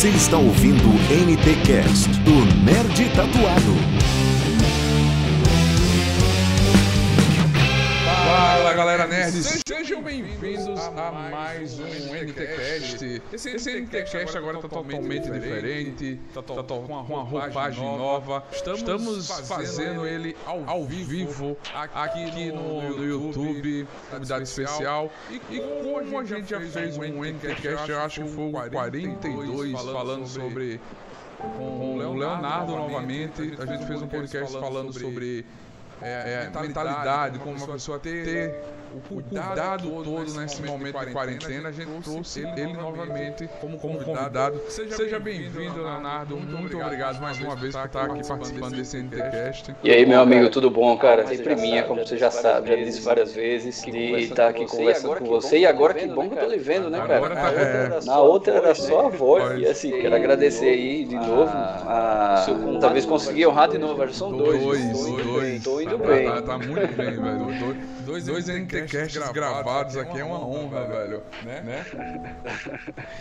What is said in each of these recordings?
Você está ouvindo o NTcast do Nerd Tatuado. Nerds, sejam bem-vindos a mais um NTcast. Esse, esse NTcast agora está totalmente diferente, está com uma roupagem nova. Estamos fazendo ele ao vivo aqui no, no YouTube, convidado especial. E, como a gente já fez um NTcast, eu acho que foi o 42 falando sobre com o Leonardo novamente. A gente fez um podcast falando sobre é, é, mentalidade, como uma pessoa ter o cuidado, todo, todo nesse momento de quarentena, a gente trouxe ele, ele novamente como, como convidado. Seja, Seja bem-vindo, Leonardo. Muito, muito obrigado mais uma vez por estar aqui participando desse NTCast. E aí, meu amigo, tudo bom, cara? Sempre minha, como você já sabe, já disse várias vezes, de estar aqui conversando com você. E agora que bom que eu tô lhe vendo, né, cara? Tá, Na outra era só a voz. E assim, quero agradecer aí de novo. A... Talvez conseguir honrar de novo, são dois. Dois, dois. Tô indo bem. Tá muito bem, velho. Dois, dois NTcasts gravados aqui é uma honra, velho. Né? né?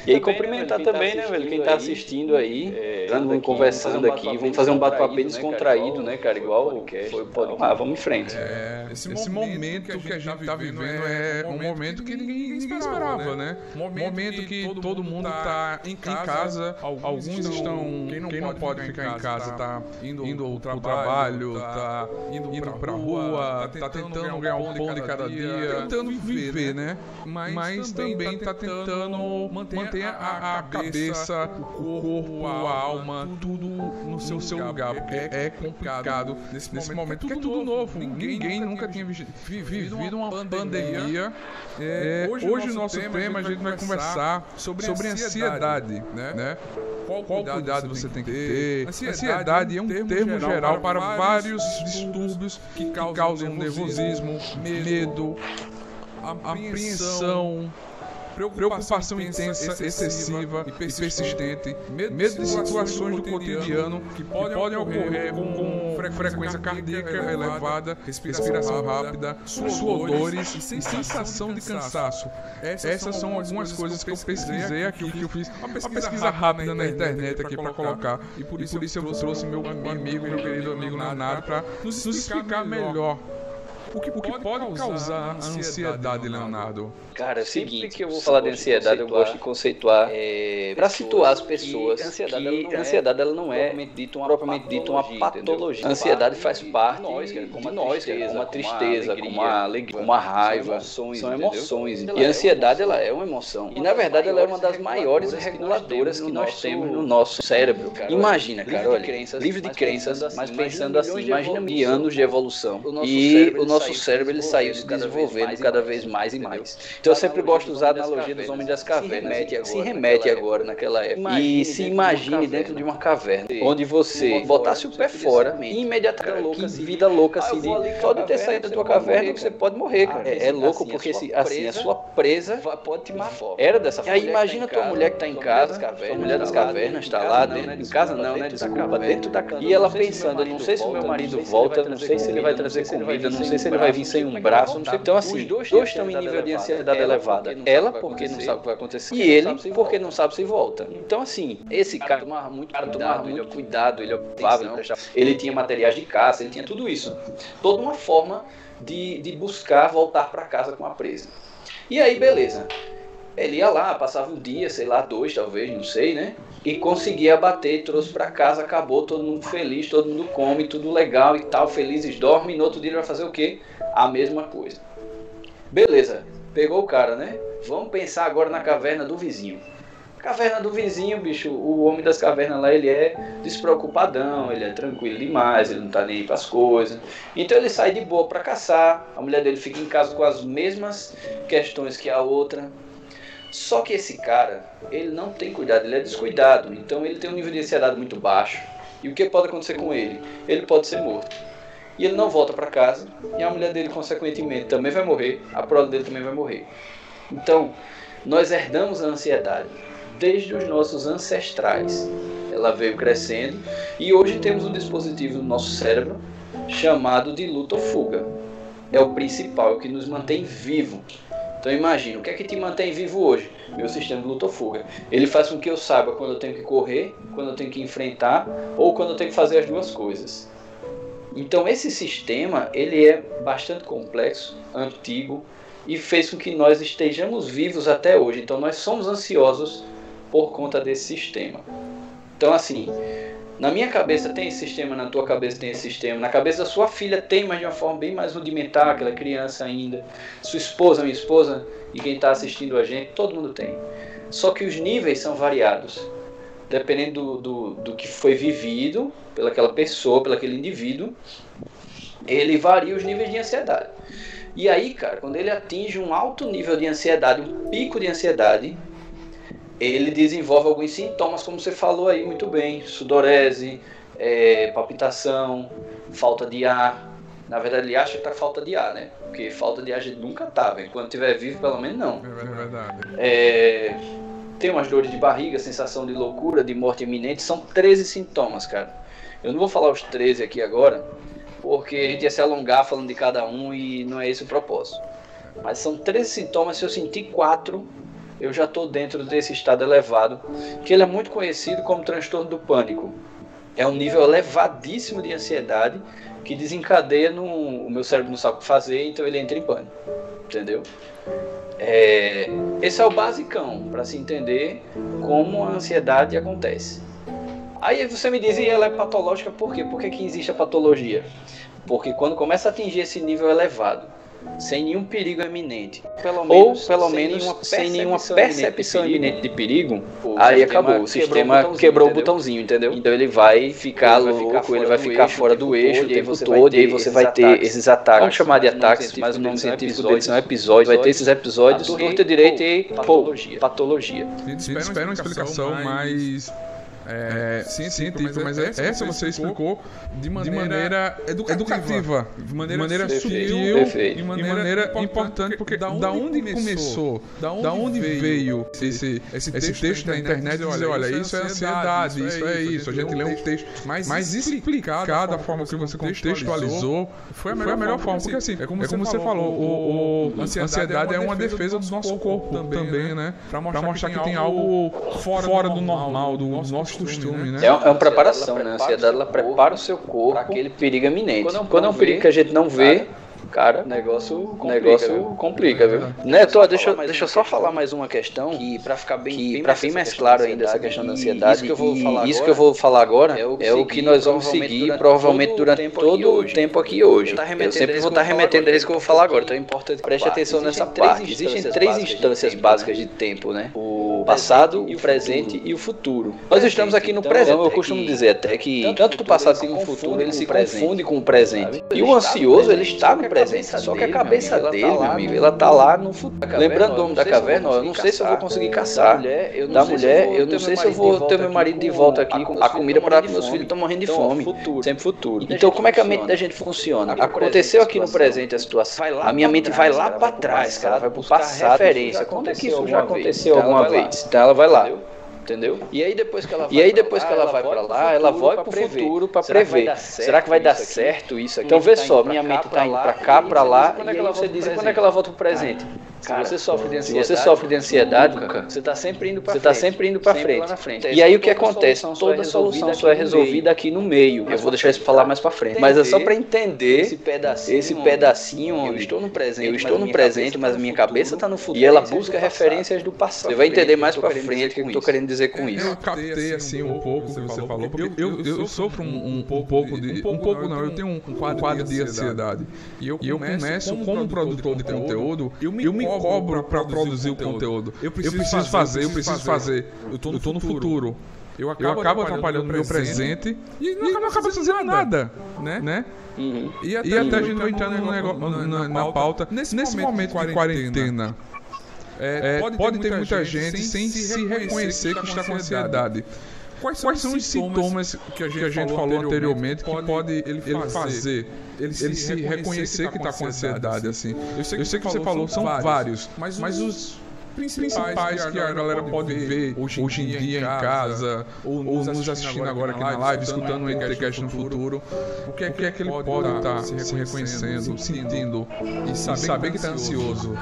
E aí cumprimentar também, né, velho? Quem tá assistindo aí, é, conversando aqui, vamos fazer um bate-papo bem descontraído, né, cara? Igual foi pode Ah, vamos em frente. É, esse, esse momento que a gente tá vivendo é um momento que ninguém esperava, né? Momento que todo mundo tá em casa, alguns estão, quem não pode ficar em casa tá indo ao trabalho, tá indo pra rua, tá tentando ganhar um pão de cada dia, tentando viver, né? Mas, Mas também está tá tentando manter a, a cabeça, o corpo, a alma, tudo no seu, seu lugar, porque é complicado nesse, nesse momento, porque é tudo novo. Ninguém nunca tinha vivido uma pandemia. É, hoje, o nosso tema a gente vai conversar sobre, sobre ansiedade, né? né? Qual, qual cuidado você tem que ter? Ansiedade é um termo geral para vários distúrbios que causam nervosismo, medo, apreensão, preocupação intensa, excessiva e persistente, medo de situações do cotidiano que podem ocorrer com frequência cardíaca elevada, respiração rápida, suodores e sensação de cansaço. Essas são algumas coisas que eu pesquisei aqui, que eu fiz uma pesquisa rápida na internet aqui para colocar. E por isso eu trouxe meu amigo, meu querido amigo Leonardo, para nos explicar melhor o que, o que pode causar a ansiedade, Leonardo? Cara, é o seguinte, que eu vou falar de ansiedade, eu gosto de conceituar é, para situar as pessoas que a ansiedade, ela não, a ansiedade ela não é propriamente dito uma, propriamente dito uma patologia. A ansiedade faz parte nós, como nós, como uma tristeza, como uma alegria, como uma raiva, são emoções. E a ansiedade ela é uma emoção. E na verdade ela é uma das maiores reguladoras que nós temos no nosso cérebro. Imagina, cara, olha, livre de crenças, mas pensando assim, imagina mil anos de evolução. E o nosso nosso cérebro ele saiu se desenvolvendo cada vez mais e mais. Eu sempre gosto de usar a analogia dos homens das cavernas. Se remete agora naquela época. E se imagine dentro de uma caverna, onde você botasse o pé fora e imediatamente, que vida louca assim, de, só de ter saído da tua caverna você pode morrer, cara. É, é louco porque assim, a sua presa pode te matar. Era dessa forma. Aí imagina tua mulher que está em casa, tua mulher das cavernas está lá dentro, em casa não, né? Desculpa, dentro da casa. E ela pensando, não sei se o meu marido volta, não sei se ele vai trazer comida, não sei se ele vai vir sem um braço, não sei. Então, assim, dois estão em nível de ansiedade elevada. Ela, porque não sabe o que vai acontecer, e ele, porque não sabe se volta. Então, assim, esse cara tomava muito, cara tomava muito cuidado, ele observava, ele tinha materiais de caça, ele tinha tudo isso. Toda uma forma de, de buscar voltar para casa com a presa. E aí, beleza. Ele ia lá, passava um dia, sei lá, dois talvez, não sei, né? E conseguia abater, trouxe para casa, acabou, todo mundo feliz, todo mundo come, tudo legal e tal, felizes dormem, e no outro dia ele vai fazer o quê? A mesma coisa. Beleza, pegou o cara, né? Vamos pensar agora na caverna do vizinho. Caverna do vizinho, bicho, o homem das cavernas lá, ele é despreocupadão, ele é tranquilo demais, ele não tá nem aí pras coisas. Então ele sai de boa para caçar, a mulher dele fica em casa com as mesmas questões que a outra, só que esse cara, ele não tem cuidado, ele é descuidado. Então ele tem um nível de ansiedade muito baixo. E o que pode acontecer com ele? Ele pode ser morto. E ele não volta para casa. E a mulher dele, consequentemente, também vai morrer. A prole dele também vai morrer. Então, nós herdamos a ansiedade desde os nossos ancestrais. Ela veio crescendo e hoje temos um dispositivo no nosso cérebro chamado de luta ou fuga. É o principal, é o que nos mantém vivo Então imagina, o que é que te mantém vivo hoje? Meu sistema de luta-fuga. Ele faz com que eu saiba quando eu tenho que correr, quando eu tenho que enfrentar ou quando eu tenho que fazer as duas coisas. Então esse sistema, ele é bastante complexo, antigo e fez com que nós estejamos vivos até hoje. Então nós somos ansiosos por conta desse sistema. Então assim, na minha cabeça tem esse sistema, na tua cabeça tem esse sistema, na cabeça da sua filha tem, mas de uma forma bem mais rudimentar, aquela criança ainda. Sua esposa, minha esposa e quem está assistindo a gente, todo mundo tem. Só que os níveis são variados, dependendo do, do, do que foi vivido pelaquela pessoa, pelaquele indivíduo, ele varia os níveis de ansiedade. E aí, cara, quando ele atinge um alto nível de ansiedade, um pico de ansiedade, ele desenvolve alguns sintomas, como você falou aí muito bem, sudorese, é, palpitação, falta de ar. Na verdade, ele acha que tá falta de ar, né? Porque falta de ar a gente nunca tá, velho. Quando tiver vivo, pelo menos não. É verdade. É, tem umas dores de barriga, sensação de loucura, de morte iminente. São 13 sintomas, cara. Eu não vou falar os 13 aqui agora, porque a gente ia se alongar falando de cada um e não é esse o propósito. Mas são 13 sintomas. Se eu sentir quatro, eu já estou dentro desse estado elevado, que ele é muito conhecido como transtorno do pânico. É um nível elevadíssimo de ansiedade que desencadeia no o meu cérebro não sabe o que fazer, então ele entra em pânico. Entendeu? É, esse é o basicão para se entender como a ansiedade acontece. Aí você me diz, e ela é patológica por quê? Por que, que existe a patologia? Porque quando começa a atingir esse nível elevado, sem nenhum perigo iminente. Pelo menos, ou pelo sem menos nenhuma sem nenhuma percepção iminente de perigo, aí acabou. O sistema quebrou o botãozinho, entendeu? Então ele vai ficar ele louco, vai ficar ele vai ficar fora do eixo o tempo todo, e aí você vai ter esses ataques. Vamos chamar de ataques, mas o nome científico deles são episódios. Vai ter esses episódios, torta direita e patologia. patologia. A gente espera uma explicação mais é, científica, mas, mas essa, essa você explicou de maneira, de maneira educativa, educativa, de maneira, de maneira sutil Perfeito. e maneira, maneira importante, porque da onde, da onde começou, da onde, da onde veio esse, esse, esse texto na internet? Dizer, olha, isso é ansiedade, isso é isso, a gente lê um texto, mas explicar da forma que você contextualizou foi a melhor, foi a melhor forma, porque assim, é como, é como você falou, o, o, ansiedade é uma defesa do nosso corpo também, né? Pra mostrar que tem algo fora do normal, do nosso costume, né? É, uma, é uma preparação, né? A ansiedade ela prepara o seu corpo para aquele perigo iminente. Quando é um, Quando é um perigo que a gente não vê, cara, negócio complica, negócio viu? complica, viu? Neto, deixa, deixa eu só falar mais uma questão que para ficar bem, que, bem, bem mais claro ainda essa questão da ansiedade. Isso que eu vou falar agora, isso que eu vou falar agora é o que, é o que nós vamos seguir provavelmente durante todo o tempo aqui hoje. Eu sempre vou estar remetendo a isso que eu vou falar agora, então é importante preste atenção nessa parte. Existem três instâncias básicas de tempo, né? O passado, o presente e o futuro. Nós estamos aqui no presente. Então eu costumo dizer até que tanto o passado como o futuro ele se confunde com o presente. E o ansioso ele está no presente presente. Só que a cabeça dele, tá meu amigo, ela tá lá no futuro. Lembrando do homem da caverna, eu não sei se eu vou conseguir caçar. Da mulher, eu não sei se eu vou ter meu marido de volta aqui com a comida para meus filhos estão morrendo de fome. Sempre futuro. Então, como é que a mente da gente funciona? Aconteceu aqui no presente a situação. A minha mente vai lá para trás, cara, vai pro passado. Referência. Quando é que isso já aconteceu alguma vez? Então ela vai lá entendeu? E aí depois que ela vai, e aí, depois que ela vai para lá, ela vai para o futuro para prever. Será que vai dar certo isso aqui? Então vê só, minha mente está indo para cá, para lá, e aí você diz, quando é que ela volta para o presente? Cara, se você sofre de ansiedade, se você sofre de ansiedade, nunca, você está sempre indo para frente. Você está sempre indo para frente. frente. E aí o que acontece? Toda solução só é resolvida aqui no meio. Eu vou deixar isso falar mais para frente. Mas é só para entender esse pedacinho, esse pedacinho onde eu estou no presente, eu estou no presente, mas minha cabeça está no futuro. E ela busca referências do passado. Você vai entender mais para frente o que eu estou querendo dizer com isso. Eu captei assim um pouco que você falou, porque eu, eu, eu sofro um, um, pouco de, um pouco não, eu tenho um quadro de ansiedade. E eu começo como produtor de conteúdo, eu me cobro para produzir o conteúdo. Eu preciso, eu preciso fazer, eu preciso fazer. Eu tô no, eu tô no futuro. Eu acabo, eu acabo atrapalhando o meu presente, e não acabo, acabo fazendo nada, né? né? Uhum. E, até, e até a gente vai entrando no negócio, na, na, na, pauta. Nesse, nesse momento, momento de quarentena, é, é, pode, pode, ter muita, gente, sem se reconhecer que está com ansiedade. Quais são, Quais são os sintomas que a gente, que a gente falou anteriormente que pode ele, ele fazer? Ele se, ele se reconhecer que está com ansiedade, assim. Eu sei que, eu sei que você falou, são vários, mas, mas os principais que a galera pode ver hoje em dia em casa, ou nos assistindo agora aqui na live, escutando o NTCast no futuro, o que é que, é que ele pode estar tá se reconhecendo, sentindo e saber que está ansioso?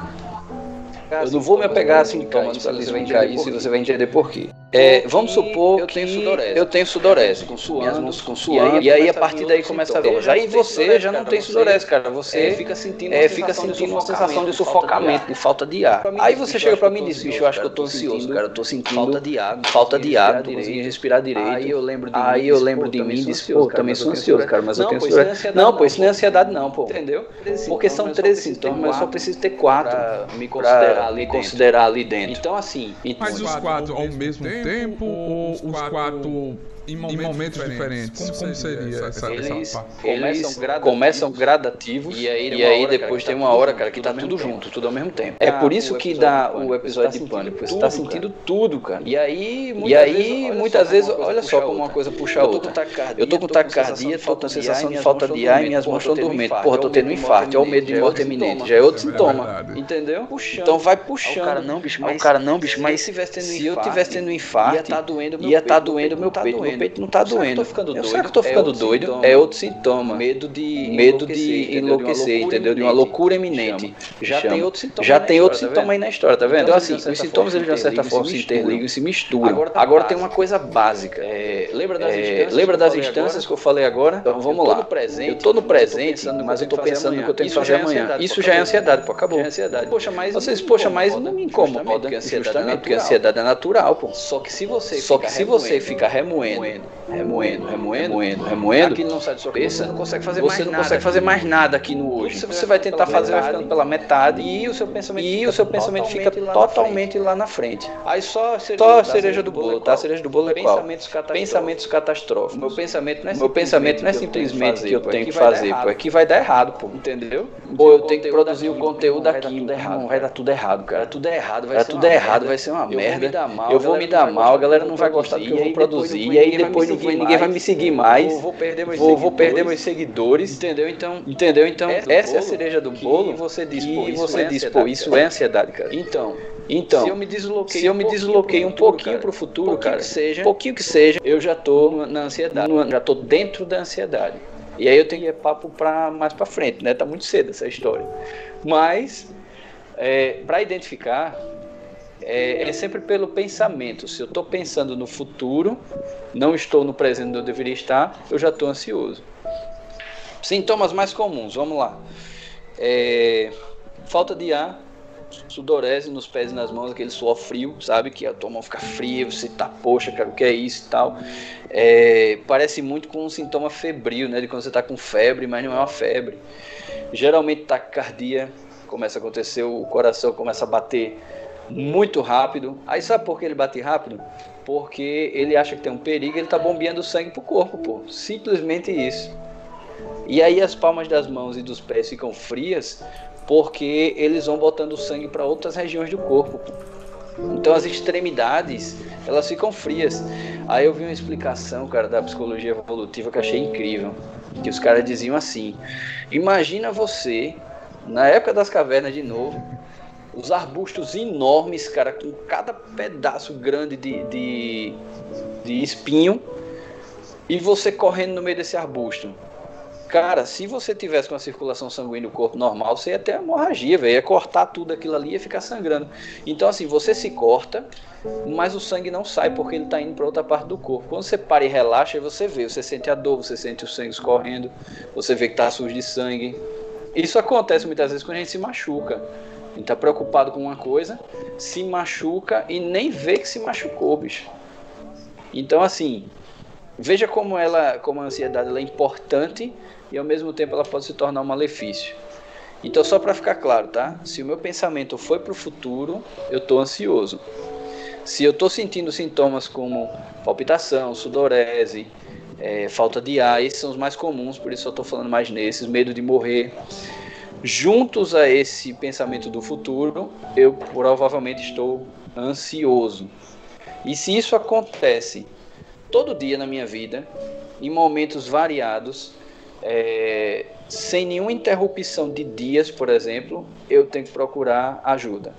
Eu não vou me apegar a sintomas para explicar isso e você vai entender por quê. É, vamos supor eu tenho sudorese. Eu tenho sudorese, com suando, mãos com suando, e aí a partir daí começa a ver. Aí você já não tem sudorese, cara. Você fica sentindo, é, fica sentindo uma sensação de sufocamento, de falta de ar. Aí você chega para mim e diz, bicho, eu acho que eu tô ansioso, cara. Eu tô sentindo falta de ar, falta de ar, não tô conseguindo respirar direito. Aí eu lembro de aí eu lembro de mim e disse, pô, também sou ansioso, cara, mas eu tenho sudorese. Não, pô, isso não é ansiedade não, pô. Entendeu? Porque são 13 sintomas, mas eu só preciso ter quatro me considerar ali, considerar ali dentro. Então assim, mas os quatro ao mesmo tempo ou os quatro em momentos, em momentos diferentes. diferentes. Como, seria essa, eles, essa eles começam, começam gradativos e aí, e aí hora, depois cara, tem uma hora, cara, que tá tudo junto, tudo ao mesmo tempo. É por isso que dá o episódio de pânico. Você tá sentindo tudo, cara. E aí, e aí muitas vezes, olha só como uma coisa puxa a outra. Eu tô com taquicardia, tô com sensação de falta de ar e minhas mãos estão dormentes. Porra, tô tendo um infarto. É o medo de morte iminente. Já é outro sintoma. Entendeu? Então vai puxando. O cara não, bicho, mas o cara não, bicho, mas se eu tivesse tendo um infarto, ia estar doendo meu peito peito não tá doendo. Eu sei que eu tô ficando doido. É outro sintoma. Medo de medo de enlouquecer, entendeu? De uma loucura iminente. Já tem outro sintoma. Já tem outro tá sintoma aí na história, tá vendo? Então assim, os sintomas eles de uma certa forma se interligam e se misturam. Agora tem uma coisa básica. É, lembra das instâncias? Lembra das instâncias que eu falei agora? Então vamos lá. Eu tô no presente, mas eu tô pensando no que eu tenho que fazer amanhã. Isso já é ansiedade, pô, acabou. Poxa, mas vocês, poxa, mas não me incomoda, porque a ansiedade é natural, pô. Só que se você Só que se você fica remoendo remoendo, remoendo, remoendo, remoendo, aquilo não sai da sua cabeça, você não consegue fazer, você mais, não nada consegue fazer mais nada aqui no hoje. Você, você vai tentar fazer, vai ficando pela metade e o seu pensamento, e o seu pensamento fica totalmente lá na frente. Aí só a cereja, só a cereja do bolo, tá? A cereja do bolo é qual? Pensamentos catastróficos. Meu pensamento não é, Meu pensamento não é simplesmente que eu tenho que fazer, pô, é que vai dar errado, pô. Entendeu? Ou eu tenho que produzir o conteúdo aqui, não vai dar tudo errado, cara. Tudo errado, vai ser tudo errado, vai ser uma merda. Eu vou me dar mal, a galera não vai gostar do que eu vou produzir e aí depois ninguém, ninguém vai me seguir mais. Vou, vou perder meus vou, seguidores. Vou perder meus seguidores. Entendeu? Então, entendeu? Então, essa, essa é a cereja do bolo. você diz, pô, isso você é diz, pô, isso é ansiedade, cara. Então, então, se eu me desloquei, se eu me desloquei um pouquinho para o futuro, pouquinho cara, que seja, pouquinho que seja, eu já tô na ansiedade, já tô dentro da ansiedade. E aí eu tenho que ir papo para mais para frente, né? Tá muito cedo essa história. Mas é, para identificar é, é, sempre pelo pensamento. Se eu estou pensando no futuro, não estou no presente onde eu deveria estar, eu já estou ansioso. Sintomas mais comuns, vamos lá. É, falta de ar, sudorese nos pés e nas mãos, aquele suor frio, sabe? Que a tua mão fica fria, você tá, poxa, cara, o que é isso e tal. É, parece muito com um sintoma febril, né? De quando você tá com febre, mas não é uma febre. Geralmente taquicardia começa a acontecer, o coração começa a bater muito rápido. Aí sabe por que ele bate rápido? Porque ele acha que tem um perigo ele tá bombeando sangue pro corpo, pô. Simplesmente isso. E aí as palmas das mãos e dos pés ficam frias porque eles vão botando sangue para outras regiões do corpo. Então as extremidades, elas ficam frias. Aí eu vi uma explicação, cara, da psicologia evolutiva que achei incrível. Que os caras diziam assim: Imagina você, na época das cavernas de novo, os arbustos enormes, cara, com cada pedaço grande de, de, de espinho, e você correndo no meio desse arbusto. Cara, se você tivesse com a circulação sanguínea no corpo normal, você ia ter hemorragia. Ia cortar tudo aquilo ali e ficar sangrando. Então, assim, você se corta, mas o sangue não sai porque ele está indo para outra parte do corpo. Quando você para e relaxa, você vê, você sente a dor, você sente o sangue escorrendo, você vê que está sujo de sangue. Isso acontece muitas vezes quando a gente se machuca gente tá preocupado com uma coisa, se machuca e nem vê que se machucou, bicho. Então, assim, veja como ela, como a ansiedade ela é importante e ao mesmo tempo ela pode se tornar um malefício. Então, só para ficar claro, tá? Se o meu pensamento foi para o futuro, eu estou ansioso. Se eu estou sentindo sintomas como palpitação, sudorese, é, falta de ar, esses são os mais comuns, por isso eu estou falando mais nesses, medo de morrer, juntos a esse pensamento do futuro, eu provavelmente estou ansioso. E se isso acontece todo dia na minha vida, em momentos variados, é, sem nenhuma interrupção de dias, por exemplo, eu tenho que procurar ajuda,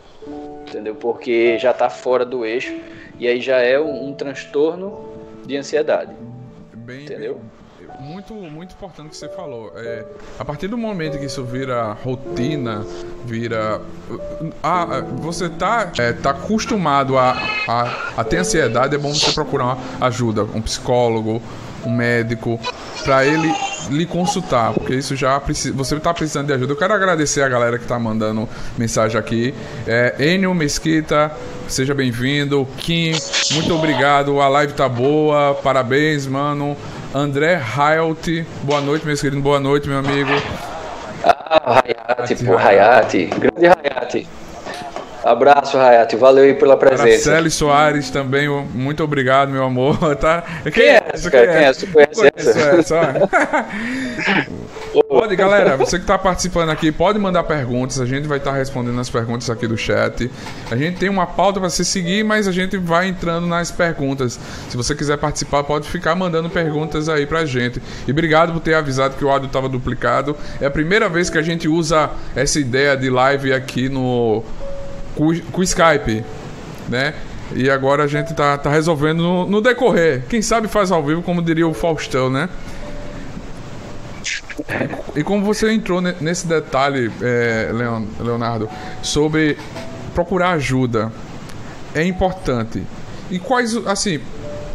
entendeu? Porque já está fora do eixo e aí já é um, um transtorno de ansiedade, bem, entendeu? Bem muito, muito importante que você falou. É, a partir do momento que isso vira rotina, vira. Ah, você tá, é, tá acostumado a, a, a ter ansiedade, é bom você procurar ajuda, um psicólogo, um médico, para ele lhe consultar, porque isso já precisa, você está precisando de ajuda. Eu quero agradecer a galera que está mandando mensagem aqui. É, Enio Mesquita, seja bem-vindo. Kim, muito obrigado. A live tá boa, parabéns, mano. André Hayat, boa noite, meus queridos, boa noite, meu amigo. Ah, Hayat, pô, Hayat, grande Hayat. Abraço, Hayat. Valeu aí pela presença. Marcelo Soares também, muito obrigado, meu amor. Tá? Quem, Quem é essa, cara? Quem é essa? Tu conhece essa? pode, galera, você que está participando aqui, pode mandar perguntas. A gente vai estar tá respondendo as perguntas aqui do chat. A gente tem uma pauta para você seguir, mas a gente vai entrando nas perguntas. Se você quiser participar, pode ficar mandando perguntas aí pra gente. E obrigado por ter avisado que o áudio estava duplicado. É a primeira vez que a gente usa essa ideia de live aqui no com, com Skype, né? E agora a gente tá, tá resolvendo no, no, decorrer. Quem sabe faz ao vivo, como diria o Faustão, né? E como você entrou nesse detalhe, é, Leonardo, sobre procurar ajuda, é importante. E quais, assim,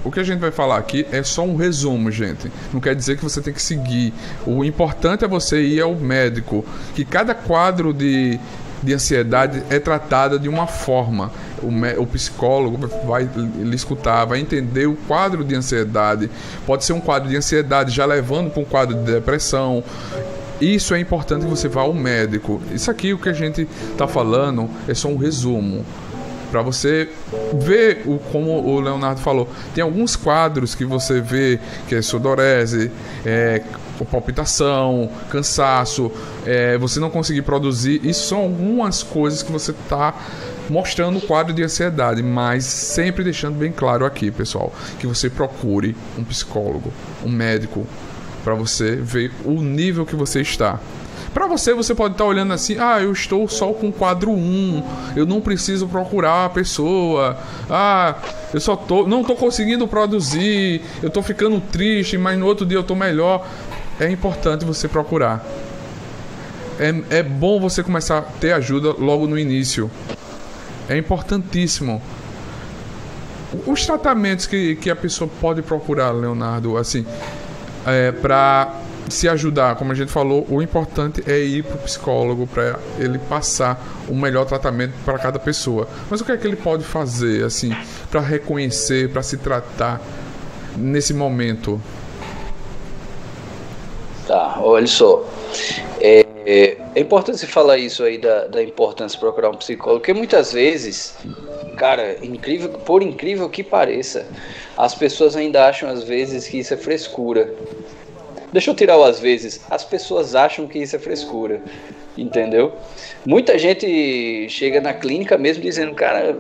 o que a gente vai falar aqui é só um resumo, gente. Não quer dizer que você tem que seguir. O importante é você ir ao médico. Que cada quadro de, de ansiedade é tratada de uma forma. O, psicólogo vai lhe escutar, vai entender o quadro de ansiedade. Pode ser um quadro de ansiedade já levando para um quadro de depressão. Isso é importante que você vá ao médico. Isso aqui, o que a gente está falando, é só um resumo para você ver o, como o Leonardo falou. Tem alguns quadros que você vê que é sudorese, é, palpitação, cansaço, é, você não conseguir produzir. Isso são algumas coisas que você está mostrando o quadro de ansiedade, mas sempre deixando bem claro aqui, pessoal, que você procure um psicólogo, um médico, para você ver o nível que você está. Para você, você pode estar tá olhando assim: ah, eu estou só com quadro 1, eu não preciso procurar a pessoa, ah, eu só tô, não estou conseguindo produzir, eu estou ficando triste, mas no outro dia eu estou melhor. É importante você procurar. É, é bom você começar a ter ajuda logo no início. É importantíssimo. Os tratamentos que, que a pessoa pode procurar, Leonardo, assim, é, para se ajudar, como a gente falou, o importante é ir para o psicólogo para ele passar o melhor tratamento para cada pessoa. Mas o que é que ele pode fazer, assim, para reconhecer, para se tratar nesse momento? Tá, olha só. É, é importante você falar isso aí da, da importância de procurar um psicólogo, porque muitas vezes, cara, incrível, por incrível que pareça, as pessoas ainda acham às vezes que isso é frescura. Deixa eu tirar o às vezes. As pessoas acham que isso é frescura. Entendeu? Muita gente chega na clínica mesmo dizendo, cara,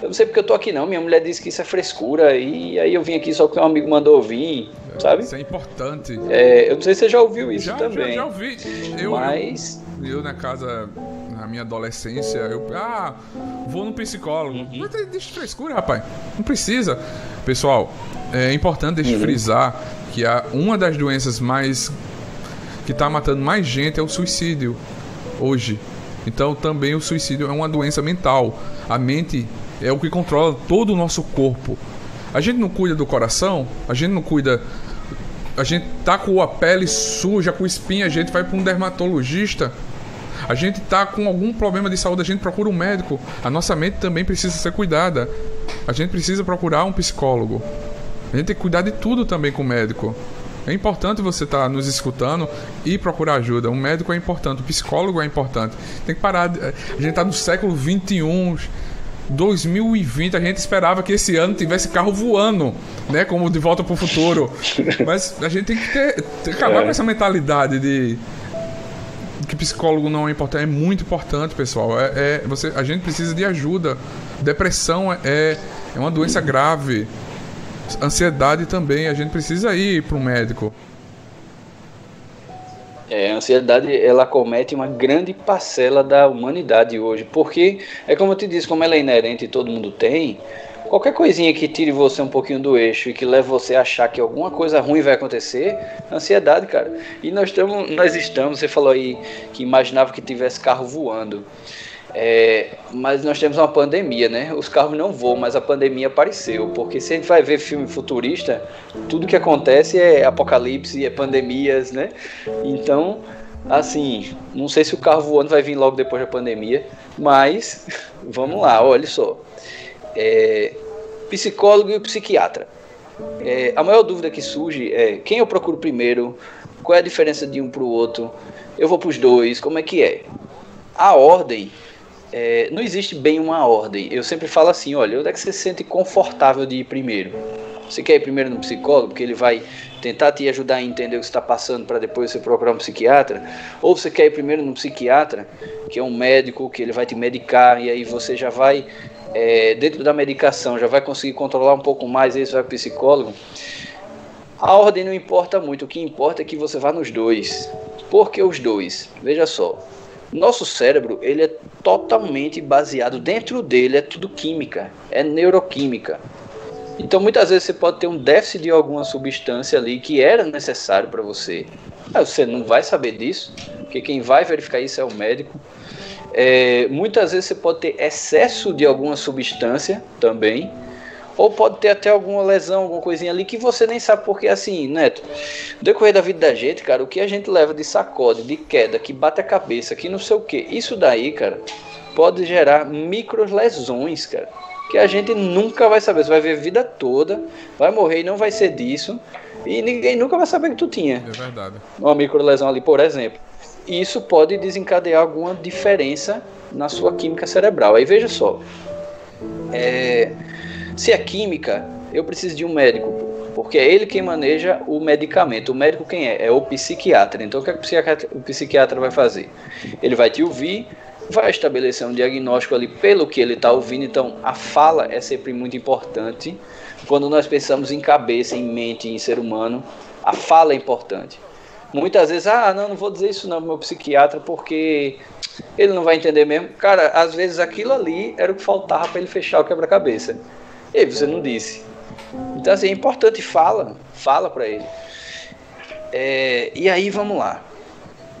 eu não sei porque eu tô aqui não, minha mulher disse que isso é frescura, e aí eu vim aqui só porque um amigo mandou vir, sabe? Isso é importante. É, eu não sei se você já ouviu isso já, também. Já, já ouvi. Eu, Mas... Eu, eu, na casa, na minha adolescência, eu, ah, vou no psicólogo. Uhum. Mas deixa frescura, rapaz. Não precisa. Pessoal, é importante deixa uhum. frisar que a, uma das doenças mais que está matando mais gente é o suicídio hoje. Então também o suicídio é uma doença mental. A mente é o que controla todo o nosso corpo. A gente não cuida do coração, a gente não cuida. A gente tá com a pele suja, com espinha, a gente vai para um dermatologista. A gente tá com algum problema de saúde, a gente procura um médico. A nossa mente também precisa ser cuidada. A gente precisa procurar um psicólogo. A gente tem que cuidar de tudo também com o médico. É importante você estar tá nos escutando e procurar ajuda. Um médico é importante, o psicólogo é importante. Tem que parar. A gente está no século 21. 2020 a gente esperava que esse ano tivesse carro voando, né? Como de volta para o futuro. Mas a gente tem que ter, ter acabar é. com essa mentalidade de que psicólogo não é importante. É muito importante, pessoal. É, é você, a gente precisa de ajuda. Depressão é, é uma doença grave. Ansiedade também, a gente precisa ir para um médico. É, a ansiedade ela comete uma grande parcela da humanidade hoje, porque é como eu te disse, como ela é inerente e todo mundo tem, Qualquer coisinha que tire você um pouquinho do eixo e que leve você a achar que alguma coisa ruim vai acontecer, ansiedade, cara. E nós estamos, nós estamos, você falou aí que imaginava que tivesse carro voando. É, mas nós temos uma pandemia, né? Os carros não voam, mas a pandemia apareceu. Porque se a gente vai ver filme futurista, tudo que acontece é apocalipse, é pandemias, né? Então, assim, não sei se o carro voando vai vir logo depois da pandemia, mas vamos lá, olha só. É, psicólogo e psiquiatra. É, a maior dúvida que surge é quem eu procuro primeiro, qual é a diferença de um para o outro, eu vou para os dois, como é que é? A ordem é, não existe bem uma ordem. Eu sempre falo assim, olha, onde é que você se sente confortável de ir primeiro? Você quer ir primeiro no psicólogo, porque ele vai tentar te ajudar a entender o que está passando para depois você procurar um psiquiatra? Ou você quer ir primeiro no psiquiatra, que é um médico, que ele vai te medicar e aí você já vai, é, dentro da medicação, já vai conseguir controlar um pouco mais aí você vai para psicólogo? A ordem não importa muito, o que importa é que você vá nos dois. Por que os dois? Veja só, nosso cérebro, ele é totalmente baseado dentro dele, é tudo química, é neuroquímica. Então muitas vezes você pode ter um déficit de alguma substância ali que era necessário para você. Você não vai saber disso, porque quem vai verificar isso é o médico. É, muitas vezes você pode ter excesso de alguma substância também ou pode ter até alguma lesão, alguma coisinha ali que você nem sabe porque assim, Neto. No decorrer da vida da gente, cara, o que a gente leva de sacode, de queda, que bate a cabeça, que não sei o que, isso daí, cara, pode gerar micro lesões, cara. Que a gente nunca vai saber. Você vai ver a vida toda, vai morrer e não vai ser disso. E ninguém nunca vai saber que tu tinha. É verdade. Uma micro lesão ali, por exemplo. E isso pode desencadear alguma diferença na sua química cerebral. Aí veja só. É, se é química, eu preciso de um médico, porque é ele quem maneja o medicamento. O médico quem é? É o psiquiatra. Então o que, é que o, psiquiatra, vai fazer? Ele vai te ouvir, vai estabelecer um diagnóstico ali pelo que ele está ouvindo. Então a fala é sempre muito importante. Quando nós pensamos em cabeça, em mente, em ser humano, a fala é importante. Muitas vezes, ah, não, não vou dizer isso não meu psiquiatra porque ele não vai entender mesmo. Cara, às vezes aquilo ali era o que faltava para ele fechar o quebra-cabeça. E você não disse. Então, assim, é importante, fala, fala para ele. É, e aí, vamos lá.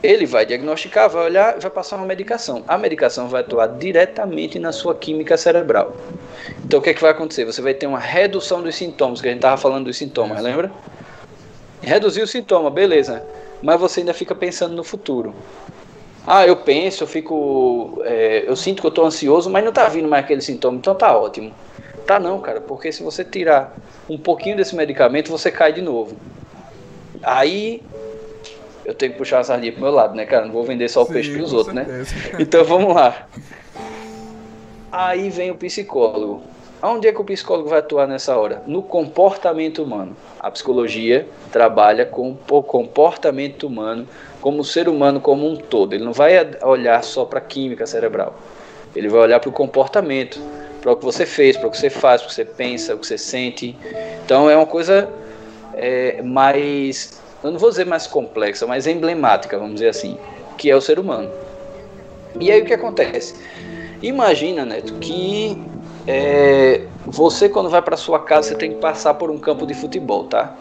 Ele vai diagnosticar, vai olhar, vai passar uma medicação. A medicação vai atuar diretamente na sua química cerebral. Então, o que, é que vai acontecer? Você vai ter uma redução dos sintomas, que a gente estava falando dos sintomas, lembra? Reduzir o sintoma, beleza. Mas você ainda fica pensando no futuro. Ah, eu penso, eu fico. É, eu sinto que eu estou ansioso, mas não está vindo mais aquele sintoma, então tá ótimo. Tá não, cara, porque se você tirar um pouquinho desse medicamento, você cai de novo. Aí eu tenho que puxar a sardinha pro meu lado, né, cara? Não vou vender só o Sim, peixe pros outros, né? certeza. né? Então vamos lá. Aí vem o psicólogo. Aonde é que o psicólogo vai atuar nessa hora? No comportamento humano. A psicologia trabalha com o comportamento humano, como o ser humano como um todo. Ele não vai olhar só para a química cerebral. Ele vai olhar para o comportamento para o que você fez, para o que você faz, para o que você pensa, o que você sente. Então é uma coisa é, mais, eu não vou dizer mais complexa, mas emblemática, vamos dizer assim, que é o ser humano. E aí o que acontece? Imagina, Neto, que é, você quando vai para sua casa você tem que passar por um campo de futebol, tá?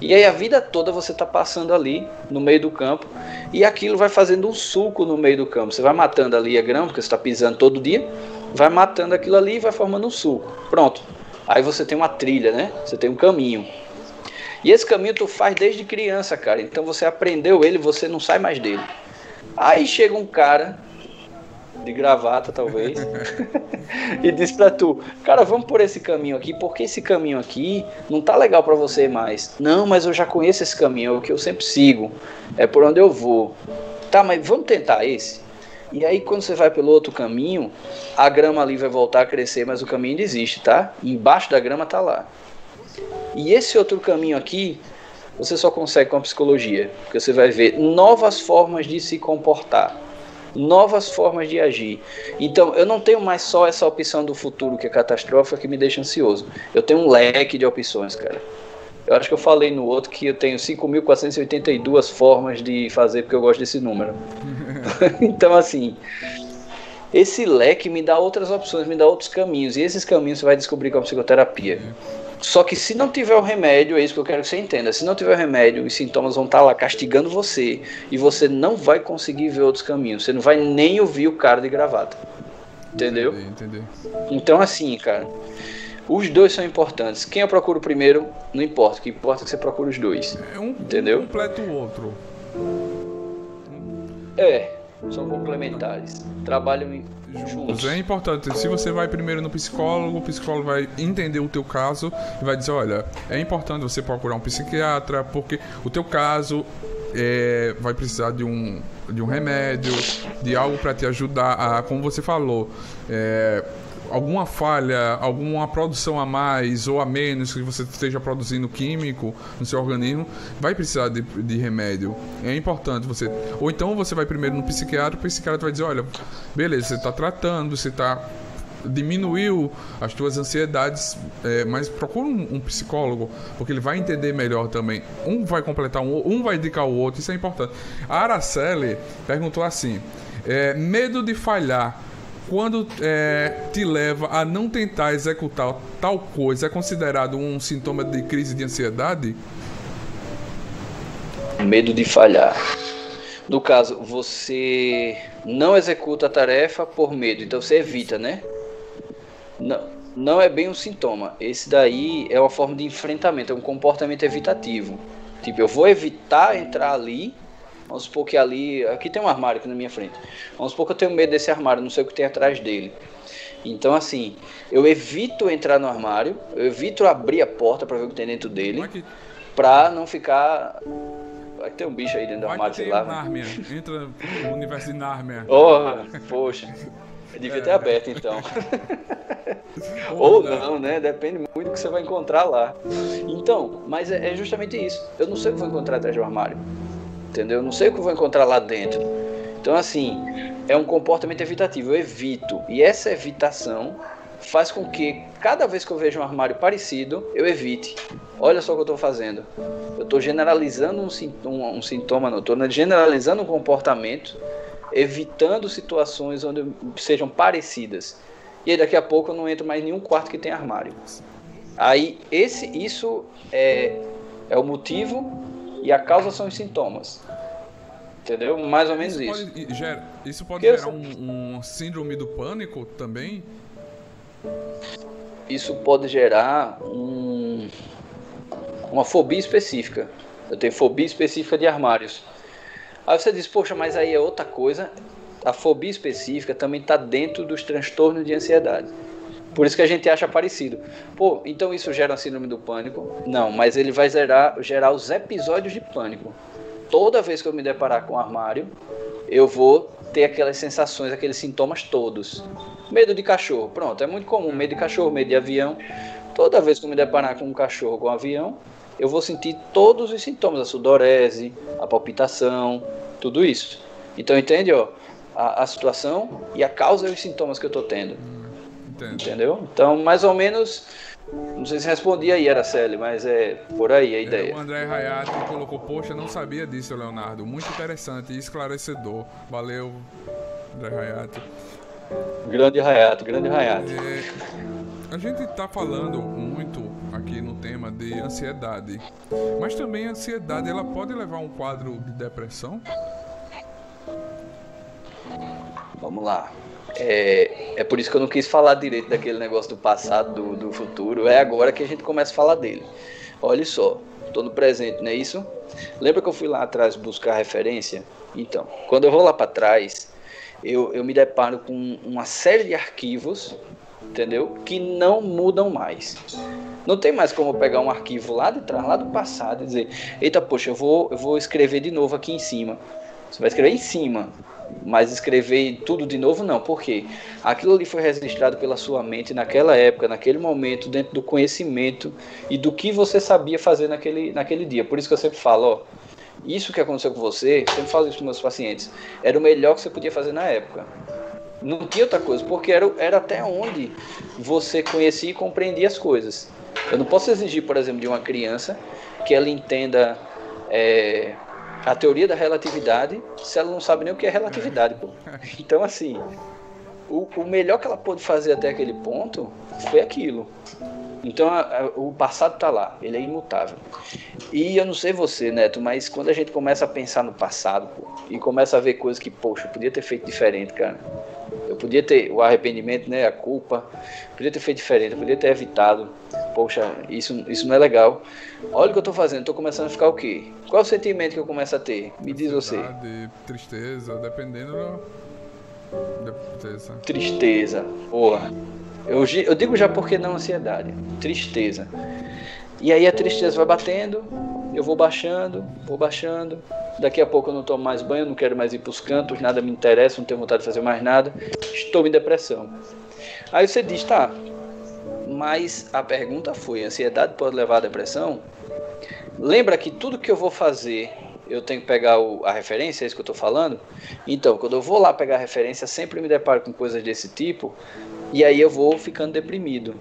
E aí a vida toda você está passando ali no meio do campo e aquilo vai fazendo um sulco no meio do campo. Você vai matando ali a grama, porque você está pisando todo dia, vai matando aquilo ali e vai formando um sulco. Pronto. Aí você tem uma trilha, né? Você tem um caminho. E esse caminho tu faz desde criança, cara. Então você aprendeu ele, você não sai mais dele. Aí chega um cara de gravata, talvez, e diz pra tu, cara, vamos por esse caminho aqui, porque esse caminho aqui não tá legal para você mais. Não, mas eu já conheço esse caminho, é o que eu sempre sigo, é por onde eu vou. Tá, mas vamos tentar esse. E aí quando você vai pelo outro caminho, a grama ali vai voltar a crescer, mas o caminho ainda existe, tá? Embaixo da grama tá lá. E esse outro caminho aqui, você só consegue com a psicologia, porque você vai ver novas formas de se comportar, novas formas de agir. Então, eu não tenho mais só essa opção do futuro que é catastrófica que me deixa ansioso. Eu tenho um leque de opções, cara. Eu acho que eu falei no outro que eu tenho 5.482 formas de fazer porque eu gosto desse número. então, assim, esse leque me dá outras opções, me dá outros caminhos. E esses caminhos você vai descobrir com a psicoterapia. Só que se não tiver o remédio, é isso que eu quero que você entenda. Se não tiver o remédio, os sintomas vão estar lá castigando você. E você não vai conseguir ver outros caminhos. Você não vai nem ouvir o cara de gravata. Entendeu? Entendi, entendi. Então, assim, cara. Os dois são importantes. Quem eu procuro primeiro, não importa. O que importa é que você procura os dois. É um, entendeu? Completa o outro. É, são complementares. Trabalham juntos. É importante. Se você vai primeiro no psicólogo, o psicólogo vai entender o teu caso e vai dizer, olha, é importante você procurar um psiquiatra porque o teu caso é, vai precisar de um, de um remédio, de algo para te ajudar a, como você falou, é, alguma falha, alguma produção a mais ou a menos que você esteja produzindo químico no seu organismo, vai precisar de, de remédio. É importante você. Ou então você vai primeiro no psiquiatra, o psiquiatra vai dizer: olha, beleza, você está tratando, você está diminuiu as tuas ansiedades, é, mas procura um, um, psicólogo, porque ele vai entender melhor também. Um vai completar um, um vai indicar o outro, isso é importante. A Araceli perguntou assim: é, medo de falhar quando é, te leva a não tentar executar tal coisa, é considerado um sintoma de crise de ansiedade? Medo de falhar. No caso, você não executa a tarefa por medo, então você evita, né? Não, não é bem um sintoma. Esse daí é uma forma de enfrentamento, é um comportamento evitativo. Tipo, eu vou evitar entrar ali Vamos supor que ali. Aqui tem um armário aqui na minha frente. Vamos supor que eu tenho medo desse armário, não sei o que tem atrás dele. Então, assim, eu evito entrar no armário, eu evito abrir a porta para ver o que tem dentro dele, que... pra não ficar. Vai ter um bicho aí dentro do armário, sei lá. Nármia. Entra no universo de Nármia. Oh, poxa. devia é. ter aberto então. Ou não, né? Depende muito do que você vai encontrar lá. Então, mas é, é justamente isso. Eu não sei o que vou encontrar atrás do armário entendeu? Eu não sei o que eu vou encontrar lá dentro. Então, assim, é um comportamento evitativo, eu evito. E essa evitação faz com que cada vez que eu vejo um armário parecido, eu evite. Olha só o que eu estou fazendo. Eu estou generalizando um sintoma, um sintoma estou generalizando um comportamento, evitando situações onde sejam parecidas. E aí daqui a pouco eu não entro mais em nenhum quarto que tem armário. Aí esse, isso é, é o motivo e a causa são os sintomas. Entendeu? Mais ou menos isso. Pode, isso. Gera, isso pode gerar um, um síndrome do pânico também? Isso pode gerar um, uma fobia específica. Eu tenho fobia específica de armários. Aí você diz, poxa, mas aí é outra coisa. A fobia específica também está dentro dos transtornos de ansiedade. Por isso que a gente acha parecido. Pô, então isso gera síndrome do pânico? Não, mas ele vai gerar, gerar os episódios de pânico. Toda vez que eu me deparar com o um armário, eu vou ter aquelas sensações, aqueles sintomas todos. Medo de cachorro, pronto, é muito comum. Medo de cachorro, medo de avião. Toda vez que eu me deparar com um cachorro com um avião, eu vou sentir todos os sintomas, a sudorese, a palpitação, tudo isso. Então entende, ó, a, a situação e a causa e os sintomas que eu estou tendo. Entendo. Entendeu? Então, mais ou menos. Não sei se respondi aí, Araceli, mas é por aí a é, ideia. É, o André Rayato colocou, poxa, não sabia disso, Leonardo. Muito interessante e esclarecedor. Valeu, André Rayato. Grande Rayato, grande Rayato. É, a gente está falando muito aqui no tema de ansiedade, mas também a ansiedade ela pode levar a um quadro de depressão? Vamos lá. É, é por isso que eu não quis falar direito daquele negócio do passado, do, do futuro. É agora que a gente começa a falar dele. Olha só, estou no presente, não é isso? Lembra que eu fui lá atrás buscar referência? Então, quando eu vou lá para trás, eu, eu me deparo com uma série de arquivos, entendeu? Que não mudam mais. Não tem mais como pegar um arquivo lá de trás, lá do passado, e dizer: Eita, poxa, eu vou, eu vou escrever de novo aqui em cima. Você vai escrever em cima. Mas escrever tudo de novo, não. Por quê? Aquilo ali foi registrado pela sua mente naquela época, naquele momento, dentro do conhecimento e do que você sabia fazer naquele, naquele dia. Por isso que eu sempre falo, ó, isso que aconteceu com você, sempre falo isso para meus pacientes, era o melhor que você podia fazer na época. Não tinha outra coisa, porque era, era até onde você conhecia e compreendia as coisas. Eu não posso exigir, por exemplo, de uma criança que ela entenda é, a teoria da relatividade se ela não sabe nem o que é relatividade, pô. Então, assim, o, o melhor que ela pôde fazer até aquele ponto foi aquilo. Então a, a, o passado está lá, ele é imutável. E eu não sei você, Neto, mas quando a gente começa a pensar no passado pô, e começa a ver coisas que, poxa, eu podia ter feito diferente, cara. Eu podia ter o arrependimento, né, a culpa, podia ter feito diferente, eu podia ter evitado. Poxa, isso, isso não é legal. Olha o que eu estou fazendo, estou começando a ficar o quê? Qual é o sentimento que eu começo a ter? Me diz você. Tristeza, dependendo da tristeza. Tristeza, porra. Eu, eu digo já porque não ansiedade, tristeza. E aí a tristeza vai batendo, eu vou baixando, vou baixando. Daqui a pouco eu não tomo mais banho, não quero mais ir para os cantos, nada me interessa, não tenho vontade de fazer mais nada. Estou em depressão. Aí você diz, tá, mas a pergunta foi: ansiedade pode levar à depressão? Lembra que tudo que eu vou fazer eu tenho que pegar o, a referência, é isso que eu estou falando? Então, quando eu vou lá pegar a referência, sempre me deparo com coisas desse tipo, e aí eu vou ficando deprimido.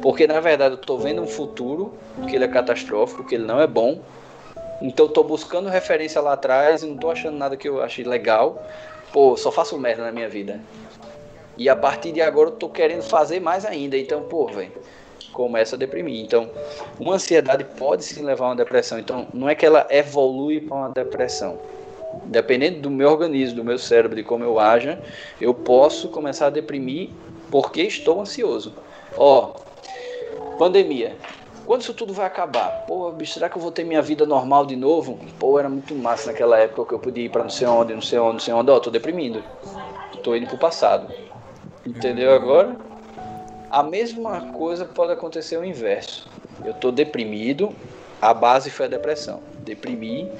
Porque na verdade eu estou vendo um futuro que ele é catastrófico, que ele não é bom. Então estou buscando referência lá atrás e não estou achando nada que eu ache legal. Pô, só faço merda na minha vida. E a partir de agora eu estou querendo fazer mais ainda. Então, pô, velho, começa a deprimir. Então, uma ansiedade pode sim levar a uma depressão. Então, não é que ela evolui para uma depressão. Dependendo do meu organismo, do meu cérebro, de como eu haja, eu posso começar a deprimir porque estou ansioso. Ó, pandemia. Quando isso tudo vai acabar? Pô, bicho, será que eu vou ter minha vida normal de novo? Pô, era muito massa naquela época que eu podia ir para não sei onde, não sei onde, não sei onde. Ó, tô deprimindo. Tô indo pro passado. Entendeu agora? A mesma coisa pode acontecer o inverso. Eu tô deprimido, a base foi a depressão. Deprimi,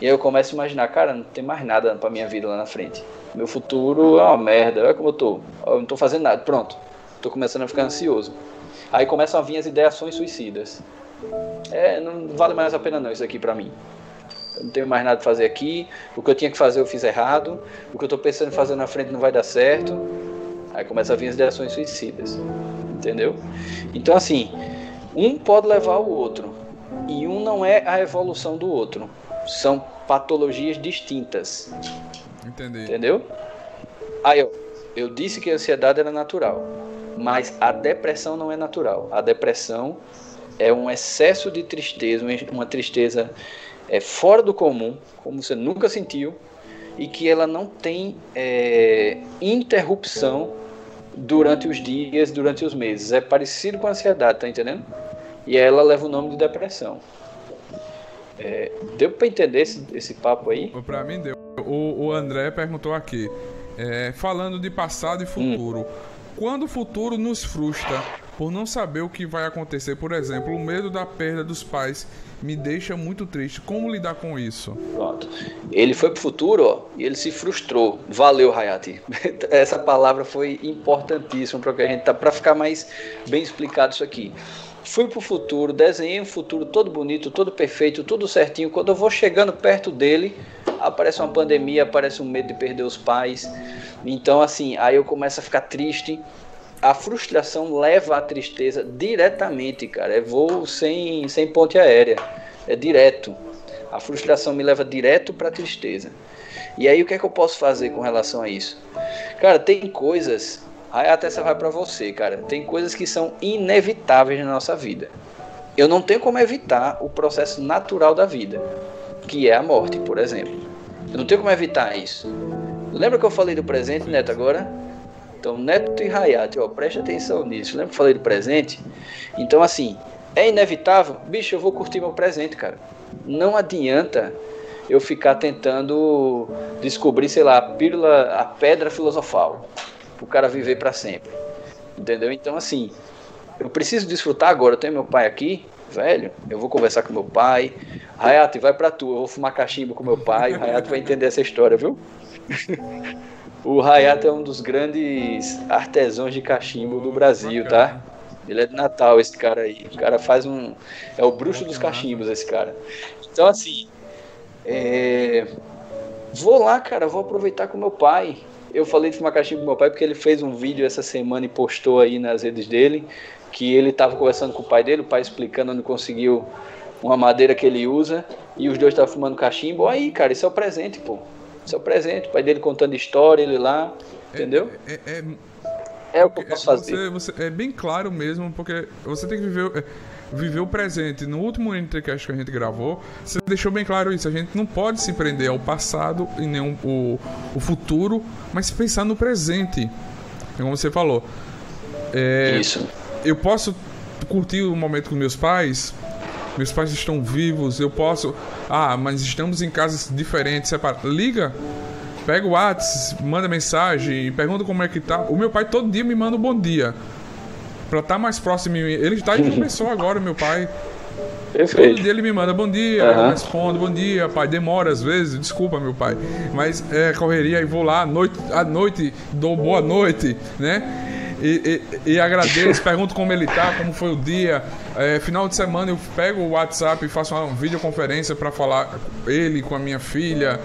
e aí eu começo a imaginar, cara, não tem mais nada pra minha vida lá na frente. Meu futuro é uma merda. Olha como eu tô. Eu não tô fazendo nada. Pronto. Tô começando a ficar ansioso. Aí começam a vir as ideações suicidas. É, não vale mais a pena não isso aqui pra mim. Eu não tenho mais nada a fazer aqui. O que eu tinha que fazer eu fiz errado. O que eu tô pensando em fazer na frente não vai dar certo. Aí começa a vir as ideações suicidas. Entendeu? Então assim, um pode levar o outro. E um não é a evolução do outro. São patologias distintas. Entendi. Entendeu? Aí eu, eu disse que a ansiedade era natural, mas a depressão não é natural. A depressão é um excesso de tristeza, uma tristeza é, fora do comum, como você nunca sentiu, e que ela não tem é, interrupção durante os dias, durante os meses. É parecido com a ansiedade, tá entendendo? E ela leva o nome de depressão. É, deu para entender esse, esse papo aí? Para mim deu. O, o André perguntou aqui, é, falando de passado e futuro. Hum. Quando o futuro nos frustra por não saber o que vai acontecer, por exemplo, o medo da perda dos pais me deixa muito triste. Como lidar com isso? Pronto. Ele foi pro futuro, ó, e ele se frustrou. Valeu, Hayati. Essa palavra foi importantíssima para que a gente tá para ficar mais bem explicado isso aqui. Fui pro futuro, desenhei um futuro todo bonito, todo perfeito, tudo certinho. Quando eu vou chegando perto dele, aparece uma pandemia, aparece um medo de perder os pais. Então, assim, aí eu começo a ficar triste. A frustração leva à tristeza diretamente, cara. É voo sem, sem ponte aérea. É direto. A frustração me leva direto para tristeza. E aí o que é que eu posso fazer com relação a isso? Cara, tem coisas Aí até vai para você, cara. Tem coisas que são inevitáveis na nossa vida. Eu não tenho como evitar o processo natural da vida, que é a morte, por exemplo. Eu não tenho como evitar isso. Lembra que eu falei do presente, Neto, agora? Então, Neto e Hayat, ó, preste atenção nisso. Lembra que eu falei do presente? Então, assim, é inevitável? Bicho, eu vou curtir meu presente, cara. Não adianta eu ficar tentando descobrir, sei lá, a pílula, a pedra filosofal pro cara viver para sempre. Entendeu? Então, assim, eu preciso desfrutar agora. Eu tenho meu pai aqui, velho. Eu vou conversar com meu pai. Hayat, vai pra tu. Eu vou fumar cachimbo com meu pai. O Hayat vai entender essa história, viu? o Hayat é um dos grandes artesãos de cachimbo do Brasil, tá? Ele é de Natal, esse cara aí. O cara faz um. É o bruxo dos cachimbos, esse cara. Então, assim. É... Vou lá, cara. Vou aproveitar com meu pai eu falei de fumar cachimbo com meu pai porque ele fez um vídeo essa semana e postou aí nas redes dele que ele estava conversando com o pai dele, o pai explicando onde conseguiu uma madeira que ele usa e os dois estavam fumando cachimbo. Aí, cara, isso é o presente, pô. Isso é o presente. O pai dele contando história, ele lá, entendeu? É, é, é é o que eu posso fazer. Você, você, é bem claro mesmo, porque você tem que viver, é, viver o presente. No último Intercast que a gente gravou, você deixou bem claro isso. A gente não pode se prender ao passado e nem o, o futuro, mas pensar no presente. Como você falou. É, isso. Eu posso curtir o momento com meus pais, meus pais estão vivos, eu posso. Ah, mas estamos em casas diferentes, separadas. Liga, pega o WhatsApp, manda mensagem, pergunta como é que tá. O meu pai todo dia me manda um bom dia. Pra estar tá mais próximo. Ele está em pessoa agora, meu pai. Perfeito. Todo dia ele me manda bom dia, uhum. eu respondo bom dia, pai. Demora às vezes, desculpa, meu pai. Mas é correria e vou lá à noite, à noite dou boa noite, né? E, e, e, agradeço, pergunto como ele tá, como foi o dia. É, final de semana eu pego o WhatsApp e faço uma videoconferência para falar ele com a minha filha.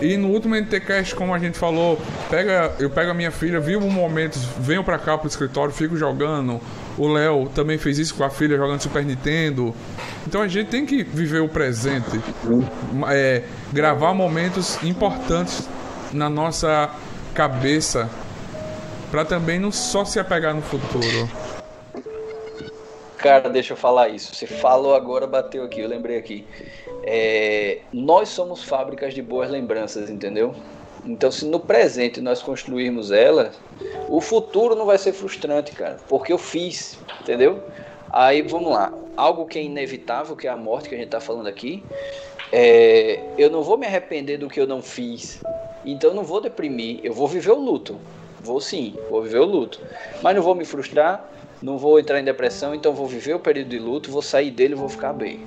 E no último NTCast, como a gente falou, pega, eu pego a minha filha, vivo momentos, venho para cá pro escritório, fico jogando. O Léo também fez isso com a filha jogando Super Nintendo. Então a gente tem que viver o presente, é, gravar momentos importantes na nossa cabeça para também não só se apegar no futuro. Cara, deixa eu falar isso. Você falou agora, bateu aqui, eu lembrei aqui. É, nós somos fábricas de boas lembranças, entendeu? Então, se no presente nós construirmos ela, o futuro não vai ser frustrante, cara, porque eu fiz, entendeu? Aí vamos lá, algo que é inevitável, que é a morte que a gente tá falando aqui, é, eu não vou me arrepender do que eu não fiz, então não vou deprimir, eu vou viver o luto. Vou sim, vou viver o luto. Mas não vou me frustrar, não vou entrar em depressão, então vou viver o período de luto, vou sair dele vou ficar bem.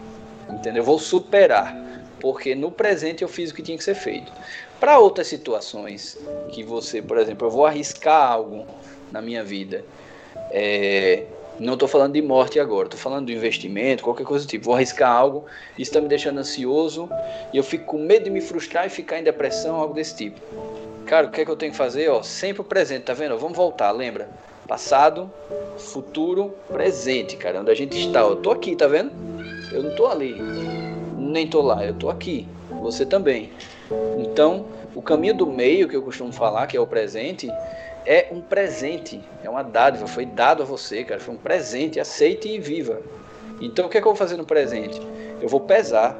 Entendeu? Vou superar. Porque no presente eu fiz o que tinha que ser feito. Para outras situações, que você, por exemplo, eu vou arriscar algo na minha vida. É, não estou falando de morte agora, estou falando de investimento, qualquer coisa do tipo. Vou arriscar algo, isso está me deixando ansioso e eu fico com medo de me frustrar e ficar em depressão, algo desse tipo. Cara, o que é que eu tenho que fazer? Ó, sempre o presente, tá vendo? Vamos voltar, lembra? Passado, futuro, presente, cara. Onde a gente está. Eu tô aqui, tá vendo? Eu não tô ali. Nem tô lá, eu tô aqui. Você também. Então, o caminho do meio que eu costumo falar, que é o presente, é um presente, é uma dádiva, foi dado a você, cara, foi um presente, aceite e viva. Então, o que é que eu vou fazer no presente? Eu vou pesar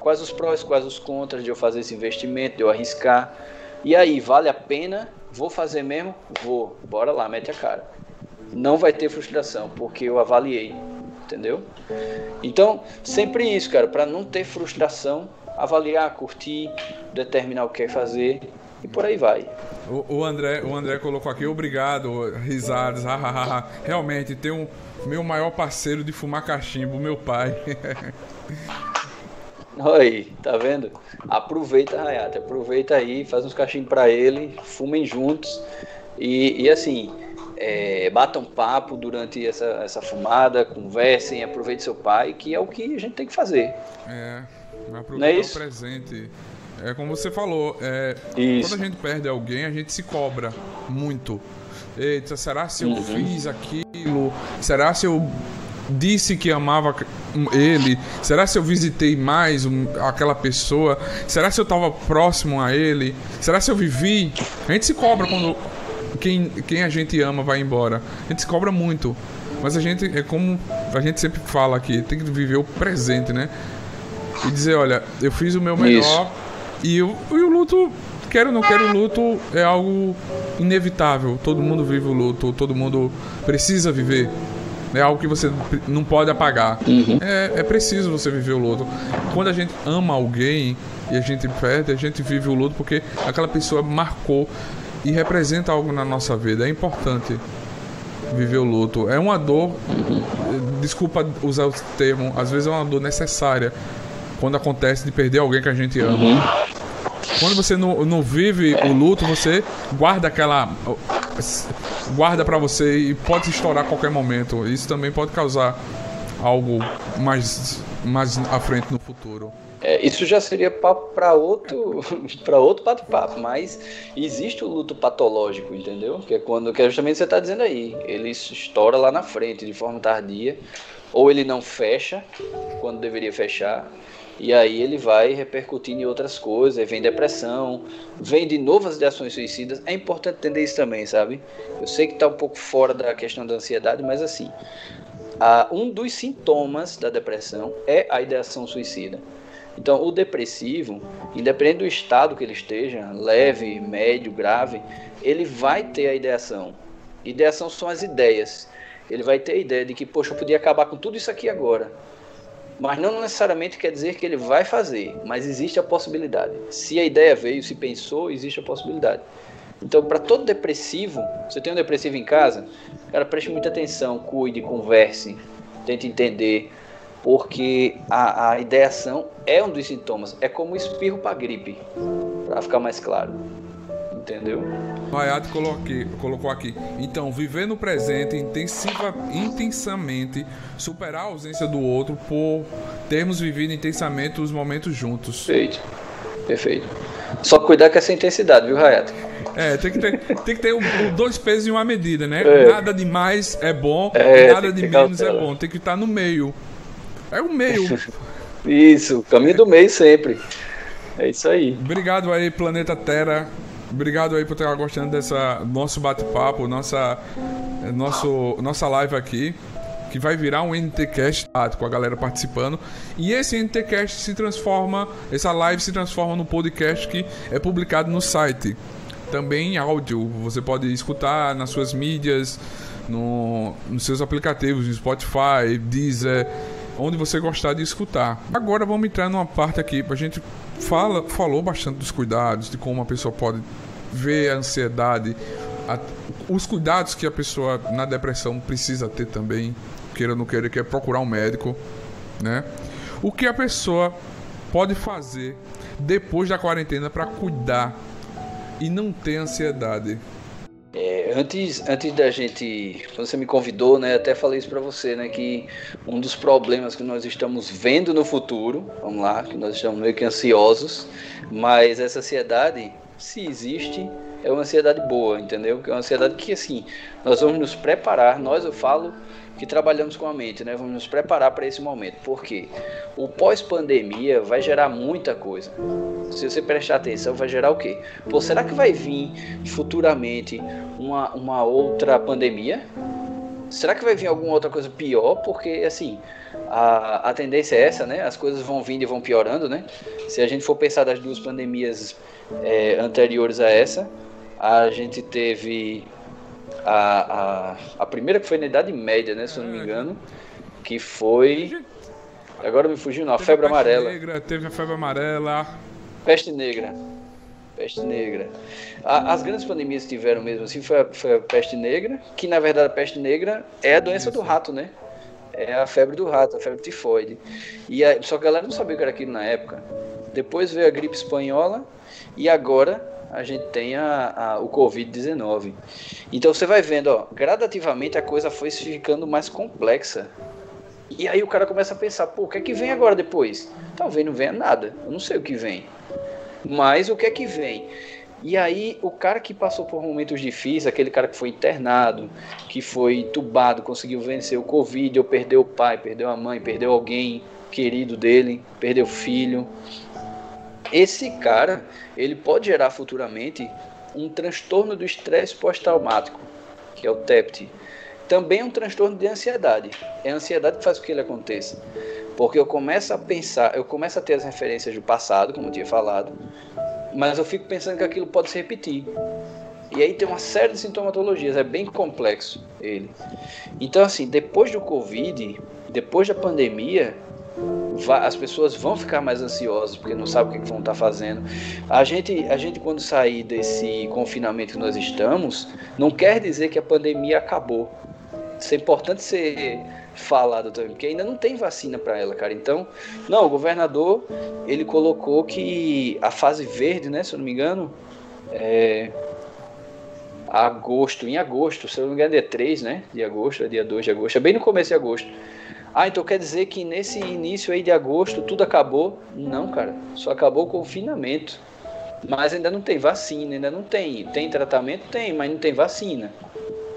quais os prós, quais os contras de eu fazer esse investimento, de eu arriscar, e aí, vale a pena? Vou fazer mesmo? Vou. Bora lá, mete a cara. Não vai ter frustração, porque eu avaliei. Entendeu? Então, sempre isso, cara, para não ter frustração, avaliar, curtir, determinar o que quer fazer e por aí vai. O, o André, o André colocou aqui, obrigado, risadas, Realmente, tem um meu maior parceiro de fumar cachimbo, meu pai. Aí, tá vendo? Aproveita, Hayate, aproveita aí, faz uns cachimbos para ele, fumem juntos e, e assim, é, batam papo durante essa, essa fumada, conversem, aproveite seu pai, que é o que a gente tem que fazer. É, aproveitar é o presente. É como você falou, é, quando a gente perde alguém, a gente se cobra muito. Eita, será se eu uhum. fiz aquilo? Será se eu disse que amava ele? Será se eu visitei mais aquela pessoa? Será se eu estava próximo a ele? Será se eu vivi? A gente se cobra quando quem, quem a gente ama vai embora. A gente se cobra muito. Mas a gente, é como a gente sempre fala aqui, tem que viver o presente, né? E dizer, olha, eu fiz o meu melhor e, eu, e o luto, quero ou não quero, o luto é algo inevitável. Todo mundo vive o luto, todo mundo precisa viver. É algo que você não pode apagar. Uhum. É, é preciso você viver o luto. Quando a gente ama alguém e a gente perde, a gente vive o luto porque aquela pessoa marcou e representa algo na nossa vida. É importante viver o luto. É uma dor, desculpa usar o termo, às vezes é uma dor necessária quando acontece de perder alguém que a gente ama. Uhum. Quando você não, não vive o luto, você guarda aquela guarda para você e pode se estourar a qualquer momento. Isso também pode causar algo mais, mais à frente no futuro. É, isso já seria papo para outro para outro bate-papo, mas existe o luto patológico, entendeu? Que é quando que é justamente você está dizendo aí, ele estoura lá na frente de forma tardia, ou ele não fecha quando deveria fechar, E aí ele vai repercutindo em outras coisas, vem depressão, vem de novas ideações suicidas. É importante entender isso também, sabe? Eu sei que está um pouco fora da questão da ansiedade, mas assim, um dos sintomas da depressão é a ideação suicida. Então, o depressivo, independente do estado que ele esteja, leve, médio, grave, ele vai ter a ideação. Ideação são as ideias. Ele vai ter a ideia de que, poxa, eu podia acabar com tudo isso aqui agora. Mas não necessariamente quer dizer que ele vai fazer, mas existe a possibilidade. Se a ideia veio, se pensou, existe a possibilidade. Então, para todo depressivo, você tem um depressivo em casa, cara, preste muita atenção, cuide, converse, tente entender, porque a, a ideação é um dos sintomas. É como espirro para gripe, para ficar mais claro. Entendeu? Hayat colocou aqui. Então, viver no presente intensiva, intensamente, superar a ausência do outro por termos vivido intensamente os momentos juntos. Perfeito. Perfeito. Só cuidar com essa intensidade, viu, Hayat? É, tem que ter, tem que ter um, dois pesos e uma medida, né? É. Nada de mais é bom, é, nada de menos é bom. Tem que estar no meio. É o meio. isso, caminho do meio sempre. É isso aí. Obrigado aí, Planeta Terra. Obrigado aí por estar gostando dessa nosso bate-papo, nossa, nosso, nossa live aqui, que vai virar um NTcast com a galera participando. E esse NTcast se transforma, essa live se transforma no podcast que é publicado no site. Também em áudio, você pode escutar nas suas mídias, no, nos seus aplicativos, no Spotify, Deezer onde você gostar de escutar. Agora vamos entrar numa parte aqui, a gente fala, falou bastante dos cuidados, de como uma pessoa pode ver a ansiedade, a, os cuidados que a pessoa na depressão precisa ter também, queira ou não queira, que é procurar um médico, né? O que a pessoa pode fazer depois da quarentena para cuidar e não ter ansiedade? É, antes, antes da gente, você me convidou, né, até falei isso para você, né, que um dos problemas que nós estamos vendo no futuro, vamos lá, que nós estamos meio que ansiosos, mas essa ansiedade, se existe, é uma ansiedade boa, entendeu? Que é uma ansiedade que assim, nós vamos nos preparar, nós eu falo que trabalhamos com a mente, né? Vamos nos preparar para esse momento. Porque o pós-pandemia vai gerar muita coisa. Se você prestar atenção, vai gerar o quê? Pô, será que vai vir futuramente uma, uma outra pandemia? Será que vai vir alguma outra coisa pior? Porque, assim, a, a tendência é essa, né? As coisas vão vindo e vão piorando, né? Se a gente for pensar das duas pandemias é, anteriores a essa, a gente teve a, a, a primeira que foi na Idade Média, né? Se eu não me é. engano. Que foi. Agora me fugiu, não. A febre a amarela. Negra, teve a febre amarela. Peste negra. Peste negra. A, as grandes pandemias que tiveram mesmo assim foi a, foi a, peste negra, que na verdade a peste negra é a doença do rato, né? É a febre do rato, a febre tifoide. E a, só que a galera não sabia o que era aquilo na época. Depois veio a gripe espanhola e agora a gente tem a, a o Covid-19. Então você vai vendo, ó, gradativamente a coisa foi ficando mais complexa. E aí o cara começa a pensar, pô, o que é que vem agora depois? Talvez não venha nada, eu não sei o que vem. Mas o que é que vem? E aí o cara que passou por momentos difíceis, aquele cara que foi internado, que foi entubado, conseguiu vencer o Covid, ou perdeu o pai, perdeu a mãe, perdeu alguém querido dele, perdeu o filho, esse cara, ele pode gerar futuramente um transtorno do estresse pós-traumático, que é o TEPT. Também é um transtorno de ansiedade. É a ansiedade que faz com que ele aconteça. Porque eu começo a pensar, eu começo a ter as referências do passado, como eu tinha falado, mas eu fico pensando que aquilo pode se repetir. E aí tem uma série de sintomatologias, é bem complexo ele. Então, assim, depois do Covid, depois da pandemia, as pessoas vão ficar mais ansiosas porque não sabem o que vão estar fazendo. A gente, a gente quando sair desse confinamento que nós estamos, não quer dizer que a pandemia acabou. Isso é importante ser falado também, porque ainda não tem vacina para ela, cara. Então, não, o governador ele colocou que a fase verde, né, se eu não me engano, é agosto, em agosto, se eu não me engano, é dia 3, né, de agosto, é dia 2 de agosto, é bem no começo de agosto ah, então quer dizer que nesse início aí de agosto tudo acabou? Não, cara. Só acabou o confinamento. Mas ainda não tem vacina, ainda não tem. Tem tratamento? Tem, mas não tem vacina.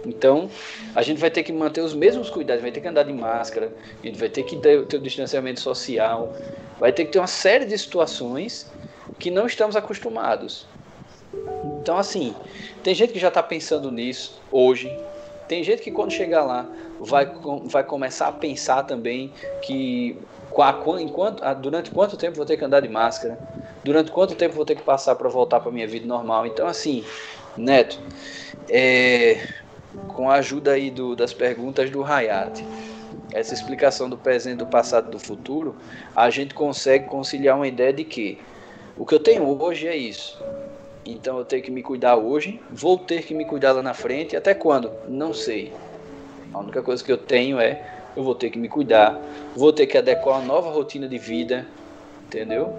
Então, a gente vai ter que manter os mesmos cuidados, vai ter que andar de máscara, a gente vai ter que ter, ter o distanciamento social, vai ter que ter uma série de situações que não estamos acostumados. Então, assim, tem gente que já está pensando nisso hoje, tem gente que quando chegar lá vai, vai começar a pensar também que enquanto, durante quanto tempo vou ter que andar de máscara, durante quanto tempo vou ter que passar para voltar para minha vida normal. Então, assim, Neto, é, com a ajuda aí do, das perguntas do Hayat, essa explicação do presente, do passado, do futuro, a gente consegue conciliar uma ideia de que o que eu tenho hoje é isso. Então eu tenho que me cuidar hoje, vou ter que me cuidar lá na frente, até quando? Não sei. A única coisa que eu tenho é eu vou ter que me cuidar, vou ter que adequar uma nova rotina de vida, entendeu?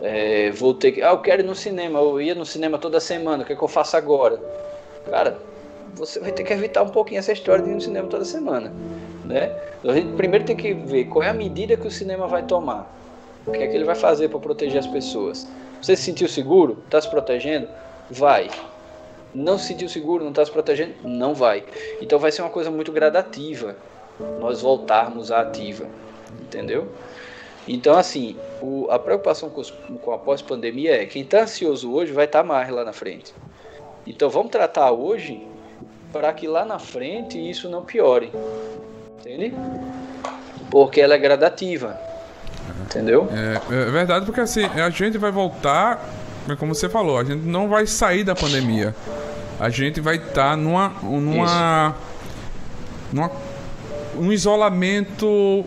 É, vou ter que. Ah, eu quero ir no cinema, eu ia no cinema toda semana, o que é que eu faço agora? Cara, você vai ter que evitar um pouquinho essa história de ir no cinema toda semana. Né? A gente primeiro tem que ver qual é a medida que o cinema vai tomar. O que é que ele vai fazer para proteger as pessoas. Você se sentiu seguro? Está se protegendo? Vai. Não se sentiu seguro? Não está se protegendo? Não vai. Então vai ser uma coisa muito gradativa nós voltarmos à ativa. Entendeu? Então, assim, o, a preocupação com, os, com a pós-pandemia é quem está ansioso hoje vai estar tá mais lá na frente. Então, vamos tratar hoje para que lá na frente isso não piore. Entende? Porque ela é gradativa. Entendeu? É, é verdade, porque assim, a gente vai voltar, como você falou, a gente não vai sair da pandemia. A gente vai estar tá numa. numa. numa um isolamento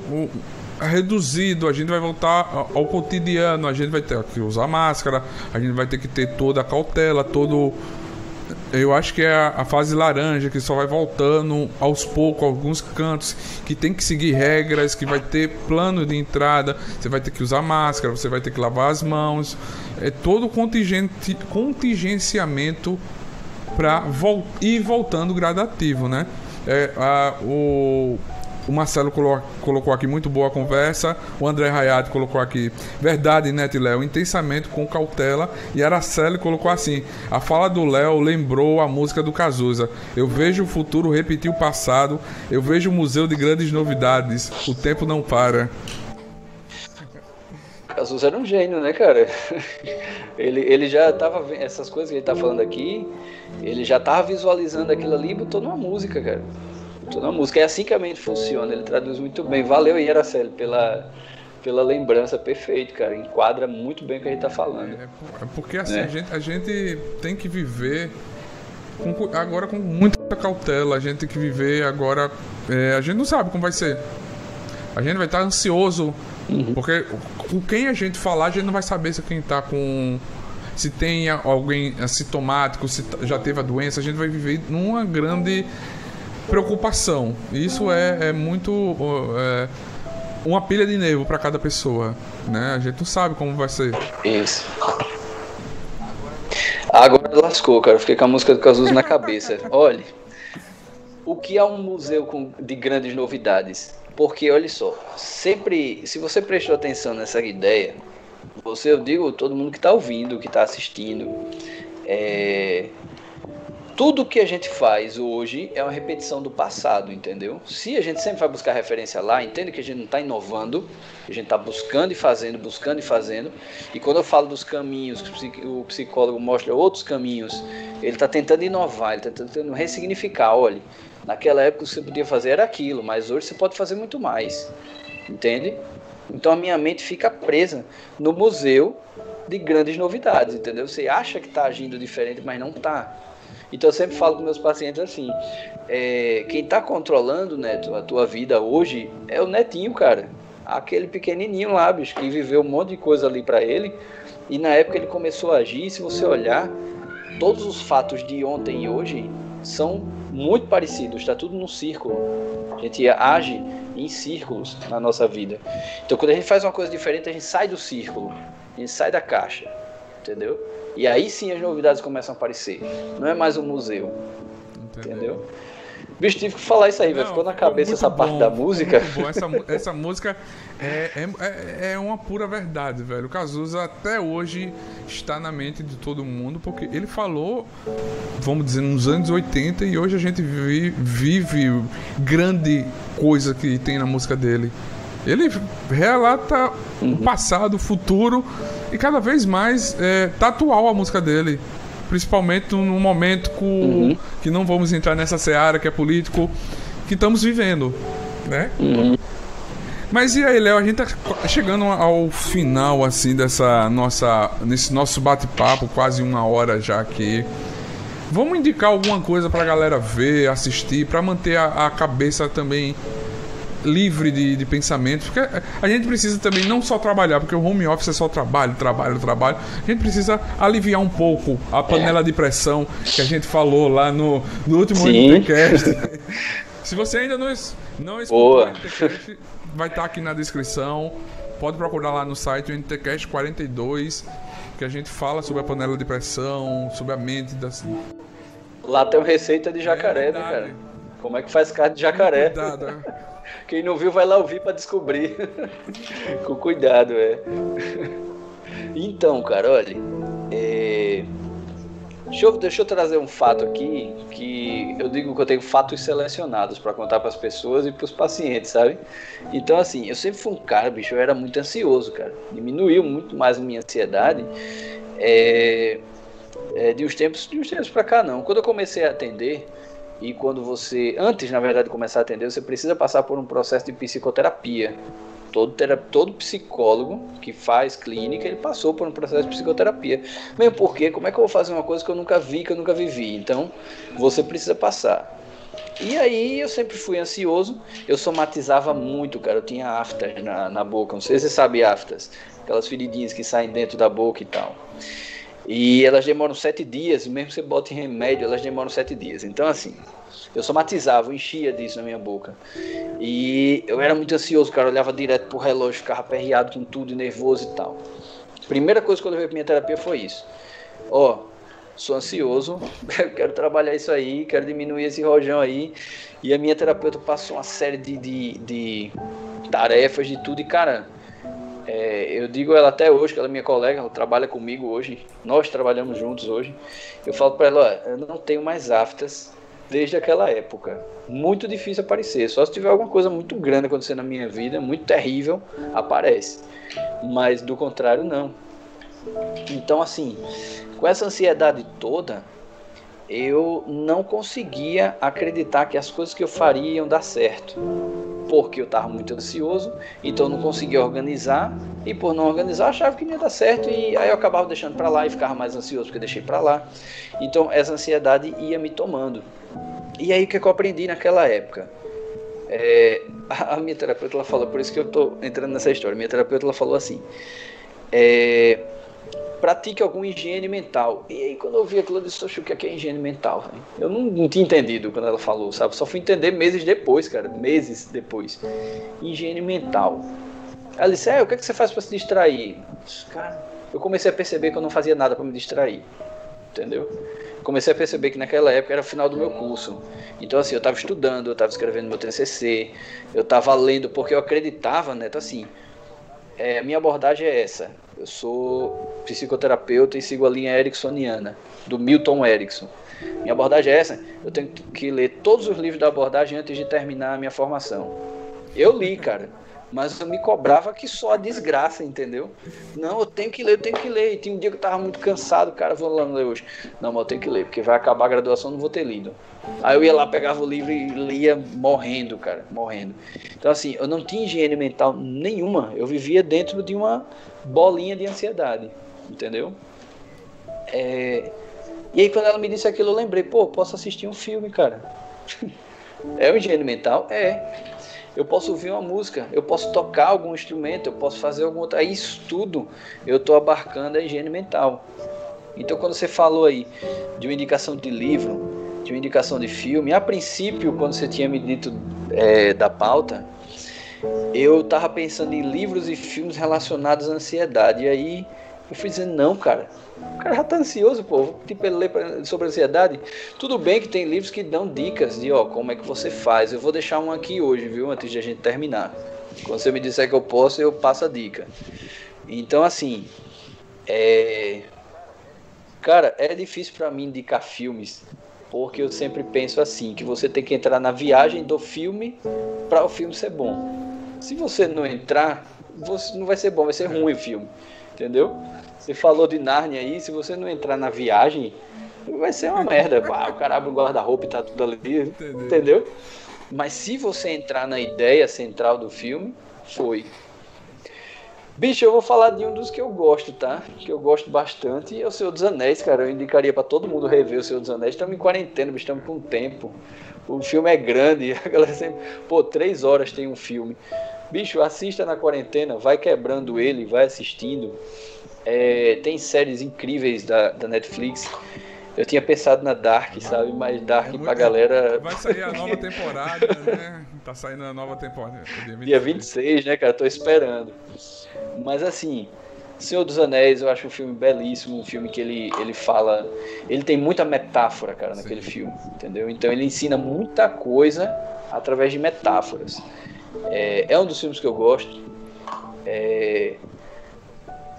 reduzido, a gente vai voltar ao cotidiano, a gente vai ter que usar máscara, a gente vai ter que ter toda a cautela, todo eu acho que é a, fase laranja que só vai voltando aos poucos, alguns cantos que tem que seguir regras, que vai ter plano de entrada, você vai ter que usar máscara, você vai ter que lavar as mãos, é todo contingente, contingenciamento para vol ir voltando gradativo, né? É, a, o o Marcelo colocou aqui muito boa conversa. O André Rayado colocou aqui verdade, e Léo, intensamente com cautela. E Araceli colocou assim: a fala do Léo lembrou a música do Cazuza. Eu vejo o futuro repetir o passado. Eu vejo o museu de grandes novidades. O tempo não para. Cazuza era um gênio, né, cara? Ele, ele já tava vendo essas coisas que ele tá falando aqui, ele já tava visualizando aquilo ali e botou numa música, cara toda a música. É assim que a mente funciona, ele traduz muito bem. Valeu, Ieraceli, pela, pela lembrança perfeito, cara. Enquadra muito bem o que a gente tá falando. É, é porque assim, né? a, gente, a gente tem que viver com, agora com muita cautela. A gente tem que viver agora. É, a gente não sabe como vai ser. A gente vai estar ansioso. Uhum. Porque com quem a gente falar, a gente não vai saber se quem tá com. Se tem alguém sintomático, se já teve a doença, a gente vai viver numa grande preocupação. Isso é, é muito. É, uma pilha de nervo para cada pessoa, né? A gente não sabe como vai ser. Isso. Agora lascou, cara. Fiquei com a música do Cazuza na cabeça. Olha, o que é um museu com, de grandes novidades? Porque, olha só, sempre, se você prestou atenção nessa ideia, você, eu digo, todo mundo que está ouvindo, que está assistindo, é, tudo que a gente faz hoje é uma repetição do passado, entendeu? Se a gente sempre vai buscar referência lá, entende que a gente não está inovando, a gente está buscando e fazendo, buscando e fazendo. E quando eu falo dos caminhos, o psicólogo mostra outros caminhos, ele está tentando inovar, ele está tentando ressignificar. Olha, naquela época você podia fazer era aquilo, mas hoje você pode fazer muito mais, entende? Então a minha mente fica presa no museu de grandes novidades, entendeu? Você acha que está agindo diferente, mas não está. Então eu sempre falo com meus pacientes assim: é, quem está controlando, Neto, a tua vida hoje é o netinho, cara. Aquele pequenininho lá, bicho, que viveu um monte de coisa ali para ele. E na época ele começou a agir. Se você olhar, todos os fatos de ontem e hoje são muito parecidos. Está tudo num círculo. A gente age em círculos na nossa vida. Então quando a gente faz uma coisa diferente, a gente sai do círculo. A gente sai da caixa. Entendeu? E aí sim as novidades começam a aparecer. Não é mais um museu. Entendeu? entendeu? Bicho, tive que falar isso aí, velho. Ficou na cabeça essa bom, parte da música. Essa, essa música é, é, é, é, uma pura verdade, velho. O Cazuza até hoje está na mente de todo mundo, porque ele falou, vamos dizer, nos anos 80 e hoje a gente vive, vive grande coisa que tem na música dele. Ele relata uhum. o passado, o futuro e cada vez mais é, tá atual a música dele principalmente num momento com, uhum. que não vamos entrar nessa seara que é político que estamos vivendo, né? Uhum. Mas e aí, Léo, a gente tá chegando ao final assim dessa nossa nesse nosso bate-papo, quase uma hora já aqui. Vamos indicar alguma coisa para a galera ver, assistir, para manter a, a cabeça também livre de, de pensamentos, porque a gente precisa também não só trabalhar, porque o home office é só trabalho, trabalho, trabalho. A gente precisa aliviar um pouco a panela é. de pressão que a gente falou lá no, no último podcast. Se você ainda não, não escutou o NTCast, vai estar aqui na descrição. Pode procurar lá no site o NTCast 42, que a gente fala sobre a panela de pressão, sobre a mente das. Lá tem uma receita de jacaré, é né, cara? Como é que faz carne de jacaré? Cuidado, é. Quem não viu vai lá ouvir para descobrir. Com cuidado, é. Então, cara, olha. É... Deixa, eu, deixa eu trazer um fato aqui que eu digo que eu tenho fatos selecionados para contar para as pessoas e para os pacientes, sabe? Então, assim, eu sempre fui um cara, bicho, eu era muito ansioso, cara. Diminuiu muito mais a minha ansiedade. É, é, de uns tempos, de uns tempos para cá, não. Quando eu comecei a atender, e quando você, antes na verdade de começar a atender, você precisa passar por um processo de psicoterapia. Todo, todo psicólogo que faz clínica, ele passou por um processo de psicoterapia. Mesmo porque, como é que eu vou fazer uma coisa que eu nunca vi, que eu nunca vivi? Então, você precisa passar. E aí eu sempre fui ansioso, eu somatizava muito, cara. Eu tinha aftas na, na boca, não sei se você sabe aftas, aquelas feridinhas que saem dentro da boca e tal. E elas demoram sete dias, mesmo que você bote remédio, elas demoram sete dias. Então, assim, eu somatizava, enchia disso na minha boca. E eu era muito ansioso, cara. Eu olhava direto pro relógio, ficava aperreado com tudo, nervoso e tal. Primeira coisa que eu levei pra minha terapia foi isso. Ó, sou ansioso, quero trabalhar isso aí, quero diminuir esse rojão aí. E a minha terapeuta passou uma série de, de, de tarefas, de tudo. E, cara, é, eu digo ela até hoje, que ela é minha colega, ela trabalha comigo hoje, nós trabalhamos juntos hoje. Eu falo para ela: eu não tenho mais aftas desde aquela época. Muito difícil aparecer, só se tiver alguma coisa muito grande acontecendo na minha vida, muito terrível, aparece. Mas do contrário, não. Então, assim, com essa ansiedade toda, eu não conseguia acreditar que as coisas que eu faria iam dar certo porque eu estava muito ansioso, então não conseguia organizar, e por não organizar achava que não ia dar certo, e aí eu acabava deixando para lá e ficava mais ansioso porque deixei para lá. Então essa ansiedade ia me tomando. E aí o que eu aprendi naquela época? É, a minha terapeuta ela falou, por isso que eu estou entrando nessa história, minha terapeuta ela falou assim, é, pratique alguma higiene mental. E aí, quando eu vi aquilo, eu disse, o que é higiene mental? Eu não, não, tinha entendido quando ela falou, sabe? Só fui entender meses depois, cara. Meses depois. Higiene mental. Ela disse, é, o que, é que você faz para se distrair? Cara, eu comecei a perceber que eu não fazia nada para me distrair. Entendeu? Comecei a perceber que naquela época era o final do meu curso. Então, assim, eu estava estudando, eu estava escrevendo meu TCC, eu estava lendo, porque eu acreditava, né? Então, assim, é, a minha abordagem é essa. Eu sou psicoterapeuta e sigo a linha ericksoniana, do Milton Erickson. Minha abordagem é essa. Eu tenho que ler todos os livros da abordagem antes de terminar a minha formação. Eu li, cara mas eu me cobrava que só a desgraça, entendeu? Não, eu tenho que ler, eu tenho que ler. E tinha um dia que eu tava muito cansado, cara, vou lá ler hoje. Não, mas eu tenho que ler, porque vai acabar a graduação, não vou ter lido. Aí eu ia lá, pegava o livro e lia morrendo, cara, morrendo. Então, assim, eu não tinha higiene mental nenhuma. Eu vivia dentro de uma bolinha de ansiedade, entendeu? É... E aí, quando ela me disse aquilo, eu lembrei, pô, posso assistir um filme, cara. é o higiene mental? É eu posso ouvir uma música, eu posso tocar algum instrumento, eu posso fazer algum outro. Isso tudo eu estou abarcando a higiene mental. Então, quando você falou aí de uma indicação de livro, de uma indicação de filme, a princípio, quando você tinha me dito é, da pauta, eu estava pensando em livros e filmes relacionados à ansiedade. E aí Eu fui dizendo, não, cara. Cara já tá ansioso, pô. Tipo, ele lê sobre ansiedade. Tudo bem que tem livros que dão dicas de, ó, como é que você faz. Eu vou deixar um aqui hoje, viu? Antes de a gente terminar. Quando você me disser que eu posso, eu passo a dica. Então, assim, é... Cara, é difícil para mim indicar filmes, porque eu sempre penso assim, que você tem que entrar na viagem do filme para o filme ser bom. Se você não entrar, você não vai ser bom, vai ser ruim o filme. Entendeu? Você falou de Narnia aí, se você não entrar na viagem, vai ser uma merda. O cara abre o guarda-roupa e tá tudo ali. Entendeu? entendeu? Mas se você entrar na ideia central do filme, foi. Bicho, eu vou falar de um dos que eu gosto, tá? Que eu gosto bastante. É o Senhor dos Anéis, cara. Eu indicaria para todo mundo rever o Senhor dos Anéis. Estamos em quarentena, bicho, estamos com tempo. O filme é grande. A galera sempre. Pô, três horas tem um filme. Bicho, assista na quarentena, vai quebrando ele, vai assistindo. É, tem séries incríveis da, da Netflix. Eu tinha pensado na Dark, sabe? Mas Dark é, pra galera. Vai sair a nova temporada, né? Tá saindo a nova temporada. Dia 26. dia 26, né, cara? Tô esperando. Mas assim, Senhor dos Anéis, eu acho um filme belíssimo, um filme que ele, ele fala. Ele tem muita metáfora, cara, naquele Sim. filme, entendeu? Então ele ensina muita coisa através de metáforas. É, é um dos filmes que eu gosto. É,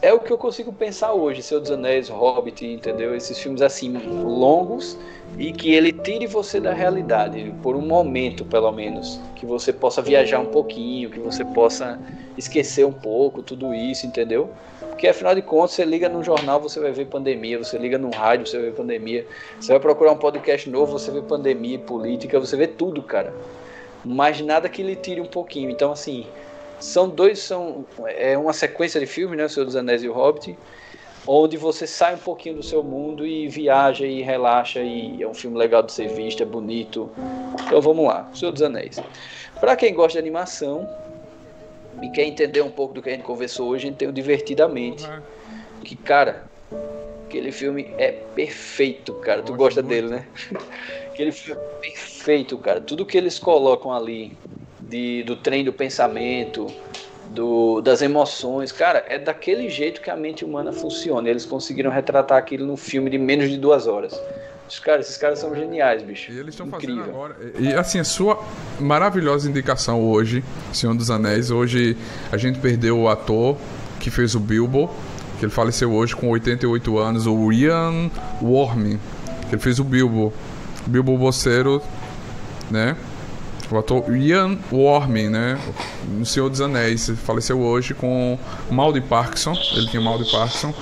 é o que eu consigo pensar hoje, Senhor dos Anéis, Hobbit, entendeu? Esses filmes assim, longos e que ele tire você da realidade, por um momento pelo menos, que você possa viajar um pouquinho, que você possa esquecer um pouco tudo isso, entendeu? Porque afinal de contas, você liga no jornal, você vai ver pandemia, você liga no rádio, você vai ver pandemia, você vai procurar um podcast novo, você vê pandemia, política, você vê tudo, cara. Mas nada que lhe tire um pouquinho. Então, assim, são dois, são é uma sequência de filmes, né, O Senhor dos Anéis e o Hobbit, onde você sai um pouquinho do seu mundo e viaja e relaxa e é um filme legal de ser visto, é bonito. Então vamos lá, O Senhor dos Anéis. Para quem gosta de animação e quer entender um pouco do que a gente conversou hoje, a gente tem o Divertidamente. Uhum. Que, cara, aquele filme é perfeito, cara. Tu gosta muito. dele, né? Aquele filme é perfeito, cara. Tudo que eles colocam ali de, do trem do pensamento, do, das emoções. Cara, é daquele jeito que a mente humana funciona. Eles conseguiram retratar aquilo num filme de menos de duas horas. Os caras, esses caras são geniais, bicho. E eles estão fazendo agora. E assim, a sua maravilhosa indicação hoje, Senhor dos Anéis. Hoje a gente perdeu o ator que fez o Bilbo, que ele faleceu hoje com 88 anos, o Ian Worm, que ele fez o Bilbo. Bilbo Boceiro, né? O ator Ian Worm, né? No Senhor dos Anéis. Faleceu hoje com mal de Parkinson. Ele tinha mal de Parkinson.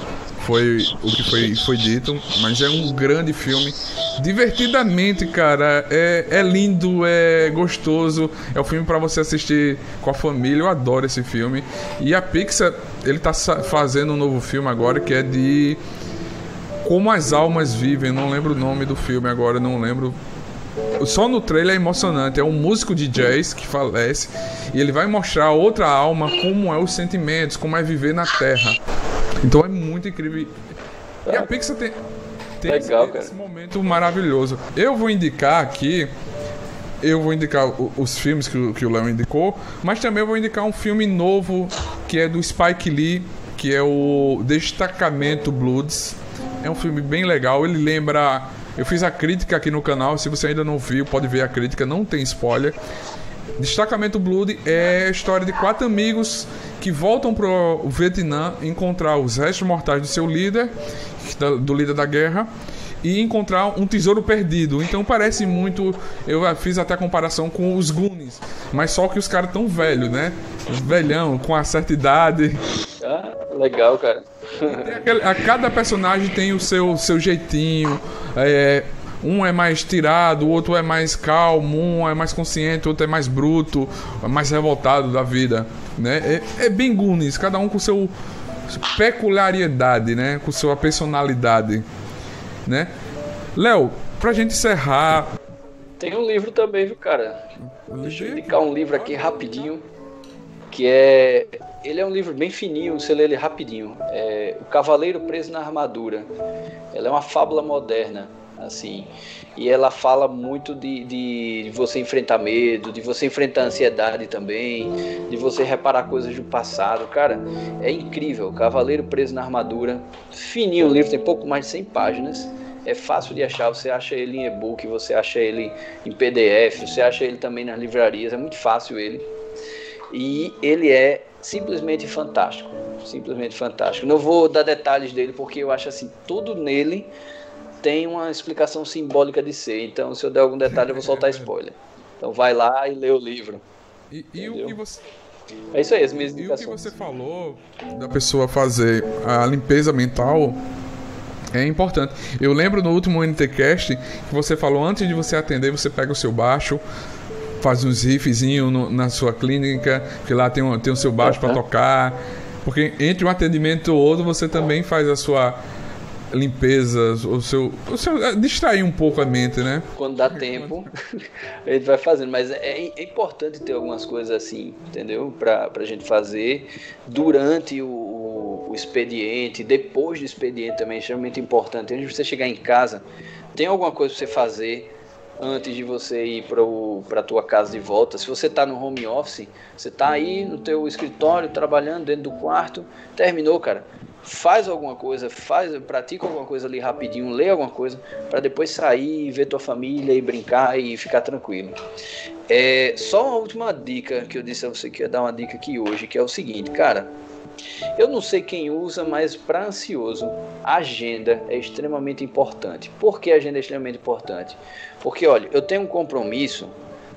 Foi o que foi, foi dito. Mas é um grande filme. Divertidamente, cara. É, é lindo, é gostoso. É um filme para você assistir com a família. Eu adoro esse filme. E a Pixar, ele tá fazendo um novo filme agora que é de. Como as almas vivem, não lembro o nome do filme agora, não lembro só no trailer é emocionante. É um músico de jazz que falece e ele vai mostrar a outra alma como é os sentimentos, como é viver na Terra. Então é muito incrível. E a Pixar tem, tem Legal, esse, esse, momento maravilhoso. Eu vou indicar aqui. Eu vou indicar os filmes que, o Léo indicou, mas também vou indicar um filme novo que é do Spike Lee, que é o Destacamento Bloods. É um filme bem legal. Ele lembra eu fiz a crítica aqui no canal, se você ainda não viu, pode ver a crítica, não tem spoiler. Destacamento Blood é a história de quatro amigos que voltam para o Vietnã encontrar os restos mortais do seu líder, do líder da guerra, e encontrar um tesouro perdido. Então parece muito. Eu fiz até a comparação com os Goonies, mas só que os caras tão velhos, né? Velhão, com a certa idade. Ah, legal, cara. Aquele, a cada personagem tem o seu, seu jeitinho. É, um é mais tirado, o outro é mais calmo, um é mais consciente, o outro é mais bruto, mais revoltado da vida, né? É, é bem Goonies, cada um com seu peculiaridade, né? Com sua personalidade, né? Léo, pra gente encerrar... Tem um livro também, viu, cara? Deixa eu indicar um livro aqui rapidinho, que é ele é um livro bem fininho, você lê ele rapidinho. É O Cavaleiro Preso na Armadura. Ela é uma fábula moderna. assim. E ela fala muito de, de, de, você enfrentar medo, de você enfrentar ansiedade também, de você reparar coisas do passado. Cara, é incrível. Cavaleiro Preso na Armadura. Fininho o livro, tem pouco mais de 100 páginas. É fácil de achar, você acha ele em e-book, você acha ele em PDF, você acha ele também nas livrarias, é muito fácil ele. E ele é simplesmente fantástico, simplesmente fantástico. Não vou dar detalhes dele porque eu acho assim, tudo nele tem uma explicação simbólica de ser. Então, se eu der algum detalhe, eu vou soltar spoiler. Então, vai lá e lê o livro. E, e o que você. É isso aí, as minhas indicações. E o que você falou da pessoa fazer a limpeza mental é importante. Eu lembro no último NTCast que você falou antes de você atender, você pega o seu baixo, faz uns riffzinhos na sua clínica, que lá tem, um, tem o seu baixo uhum. para tocar. Porque entre um atendimento e outro você também faz a sua limpeza, o seu, o seu é, distrair um pouco a mente, né? Quando dá tempo, a gente vai fazendo, mas é, é importante ter algumas coisas assim, entendeu? Para a gente fazer durante o, o, o, expediente, depois do expediente também é extremamente importante. Antes de você chegar em casa, tem alguma coisa para você fazer antes de você ir para a tua casa de volta. Se você está no home office, você está aí no teu escritório trabalhando dentro do quarto, terminou, cara faz alguma coisa, faz, pratica alguma coisa ali rapidinho, lê alguma coisa, para depois sair, ver tua família e brincar e ficar tranquilo. É, só uma última dica que eu disse a você que ia dar uma dica aqui hoje, que é o seguinte, cara. Eu não sei quem usa, mas para ansioso, agenda é extremamente importante. Por que agenda é extremamente importante? Porque, olha, eu tenho um compromisso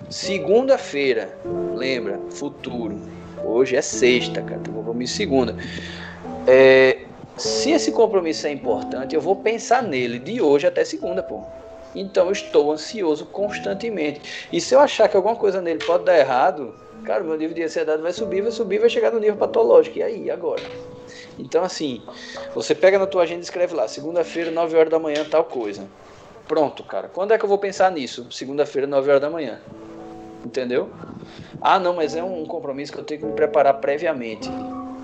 segunda-feira, lembra? Futuro. Hoje é sexta, cara, tem um compromisso segunda. É, se esse compromisso é importante, eu vou pensar nele de hoje até segunda, pô. Então eu estou ansioso constantemente. E se eu achar que alguma coisa nele pode dar errado, cara, meu nível de ansiedade vai subir, vai subir, vai chegar no nível patológico. E aí, agora? Então, assim, você pega na tua agenda e escreve lá, segunda-feira, 9 horas da manhã, tal coisa. Pronto, cara. Quando é que eu vou pensar nisso? Segunda-feira, 9 horas da manhã. Entendeu? Ah, não, mas é um compromisso que eu tenho que me preparar previamente.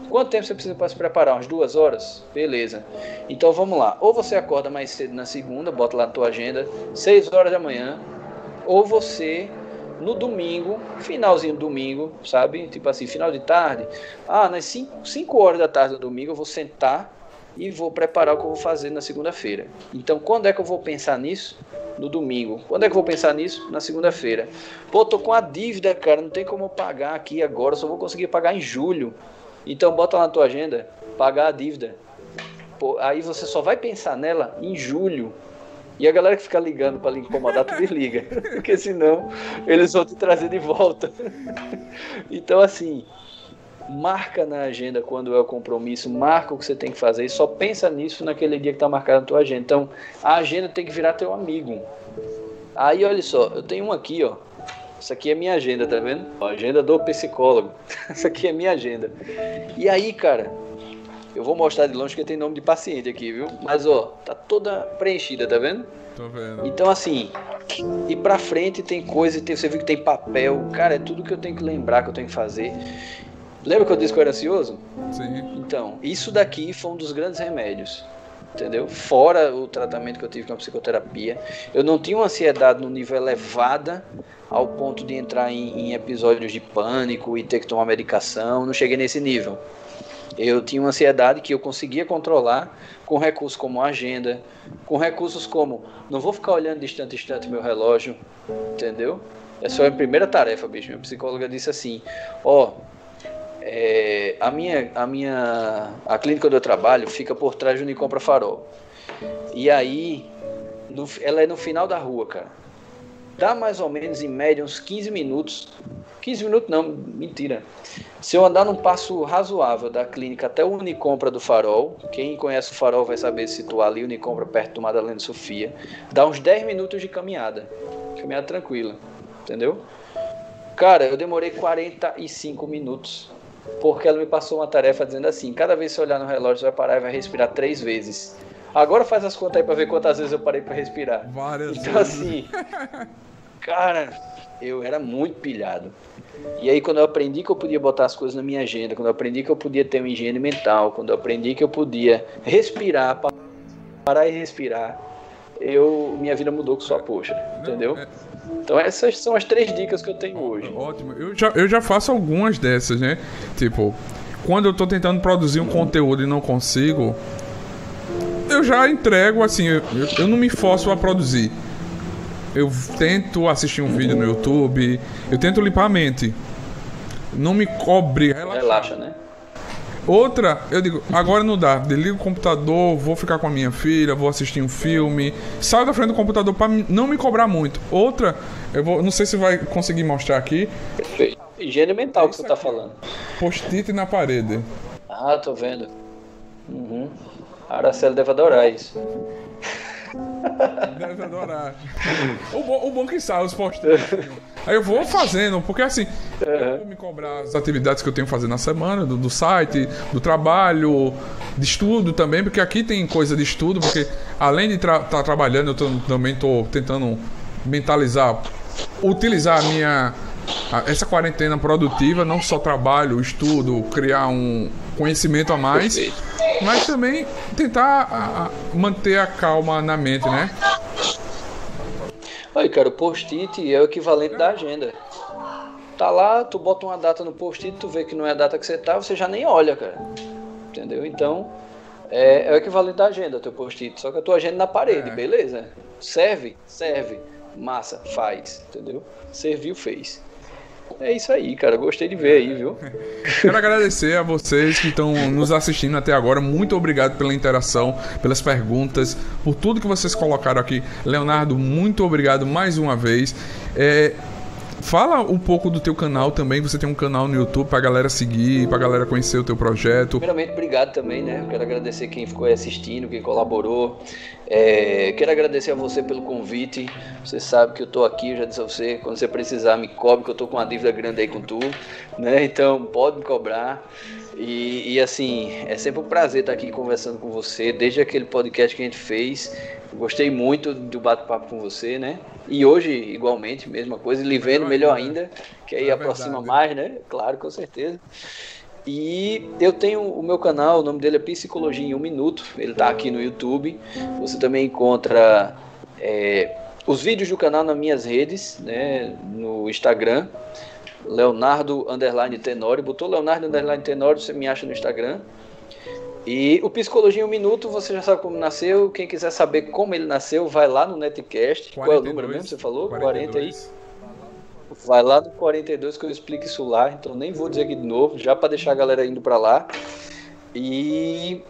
Quanto tempo você precisa para se preparar? Umas duas horas? Beleza. Então vamos lá. Ou você acorda mais cedo na segunda, bota lá na tua agenda, 6 horas da manhã, ou você no domingo, finalzinho do domingo, sabe? Tipo assim, final de tarde. Ah, nas 5 horas da tarde do domingo eu vou sentar e vou preparar o que eu vou fazer na segunda-feira. Então, quando é que eu vou pensar nisso? No domingo. Quando é que eu vou pensar nisso? Na segunda-feira. Pô, tô com a dívida, cara, não tem como eu pagar aqui agora, só vou conseguir pagar em julho. Então bota lá na tua agenda, pagar a dívida. Pô, aí você só vai pensar nela em julho. E a galera que fica ligando para lhe incomodar, tu desliga. Porque senão eles vão te trazer de volta. então assim, marca na agenda quando é o compromisso, marca o que você tem que fazer e só pensa nisso naquele dia que está marcado na tua agenda. Então, a agenda tem que virar teu amigo. Aí, olha só, eu tenho um aqui, ó, isso aqui é minha agenda, tá vendo? A agenda do psicólogo. Isso aqui é minha agenda. E aí, cara, eu vou mostrar de longe que tem nome de paciente aqui, viu? Mas ó, tá toda preenchida, tá vendo? Tô vendo. Então assim, e pra frente tem coisa, tem, você viu que tem papel, cara, é tudo que eu tenho que lembrar que eu tenho que fazer. Lembra que eu disse que eu era ansioso? Sim. Então, isso daqui foi um dos grandes remédios entendeu? Fora o tratamento que eu tive com a psicoterapia, eu não tinha uma ansiedade no nível elevada ao ponto de entrar em, em, episódios de pânico e ter que tomar medicação, não cheguei nesse nível. Eu tinha uma ansiedade que eu conseguia controlar com recursos como agenda, com recursos como não vou ficar olhando distante distante meu relógio, entendeu? Essa foi a primeira tarefa, bicho. Minha psicóloga disse assim: ó, oh, é, a minha, a minha, a clínica onde eu trabalho fica por trás do Unicompra Farol. E aí, no, ela é no final da rua, cara. Dá mais ou menos em média uns 15 minutos. 15 minutos não, mentira. Se eu andar num passo razoável da clínica até o Unicompra do Farol, quem conhece o Farol vai saber se situar ali, Unicompra perto do Madalena Sofia, dá uns 10 minutos de caminhada. Caminhada tranquila, entendeu? Cara, eu demorei 45 minutos porque ela me passou uma tarefa dizendo assim: cada vez que você olhar no relógio, você vai parar e vai respirar três vezes. Agora faz as contas aí pra ver quantas vezes eu parei para respirar. Várias então, vezes. assim, cara, eu era muito pilhado. E aí, quando eu aprendi que eu podia botar as coisas na minha agenda, quando eu aprendi que eu podia ter uma higiene mental, quando eu aprendi que eu podia respirar, parar e respirar, eu minha vida mudou com sua poxa, entendeu? É. Então essas são as três dicas que eu tenho hoje. Ótimo. Eu já, eu já faço algumas dessas, né? Tipo, quando eu tô tentando produzir um conteúdo e não consigo, eu já entrego assim, eu, eu não me forço a produzir. Eu tento assistir um vídeo no YouTube, eu tento limpar a mente. Não me cobre, relaxa, relaxa né? Outra, eu digo, agora não dá. Desligo o computador, vou ficar com a minha filha, vou assistir um filme. Saio da frente do computador para não me cobrar muito. Outra, eu vou, não sei se vai conseguir mostrar aqui. Perfeito. Higiene mental que você tá falando. Post-it na parede. Ah, tô vendo. Uhum. A Araceli deve adorar isso. Deve adorar. o, bom, o bom que sai os post-its. Aí eu vou fazendo, porque assim, eu vou me cobrar as atividades que eu tenho que fazer na semana, do, do site, do trabalho, de estudo também, porque aqui tem coisa de estudo, porque além de estar tra tá trabalhando, eu tô, também estou tentando mentalizar, utilizar a minha essa quarentena produtiva, não só trabalho, estudo, criar um conhecimento a mais, mas também tentar manter a calma na mente, né? Aí, cara, o post-it é o equivalente da agenda. Tá lá, tu bota uma data no post-it, tu vê que não é a data que você tá, você já nem olha, cara. Entendeu? Então, é, é o equivalente da agenda, teu post-it. Só que a tua agenda na parede, é. beleza? Serve? Serve. Massa, faz. Entendeu? Serviu, fez. É isso aí, cara. Gostei de ver aí, viu? Quero agradecer a vocês que estão nos assistindo até agora. Muito obrigado pela interação, pelas perguntas, por tudo que vocês colocaram aqui. Leonardo, muito obrigado mais uma vez. É, Fala um pouco do teu canal também, você tem um canal no YouTube pra galera seguir, pra galera conhecer o teu projeto. Primeiramente, obrigado também, né? Quero agradecer quem ficou aí assistindo, quem colaborou. É, quero agradecer a você pelo convite. Você sabe que eu tô aqui, eu já disse a você, quando você precisar me cobre, que eu tô com uma dívida grande aí com tu, né? Então, pode me cobrar. E, e, assim, é sempre um prazer estar aqui conversando com você, desde aquele podcast que a gente fez. Gostei muito do bate-papo com você, né? E hoje, igualmente, mesma coisa, e lhe vendo melhor ainda, que aí é aproxima mais, né? Claro, com certeza. E eu tenho o meu canal, o nome dele é Psicologia em um Minuto, ele tá aqui no YouTube. Você também encontra é, os vídeos do canal nas minhas redes, né? No Instagram, Leonardo Underline Tenório. Botou Leonardo Underline Tenório, você me acha no Instagram. E o Psicologia em um Minuto, você já sabe como nasceu. Quem quiser saber como ele nasceu, vai lá no Netcast. 42, Qual é o número mesmo? Você falou? 42. 40 aí. Vai lá no 42 que eu explico isso lá. Então nem vou dizer aqui de novo, já para deixar a galera indo para lá. E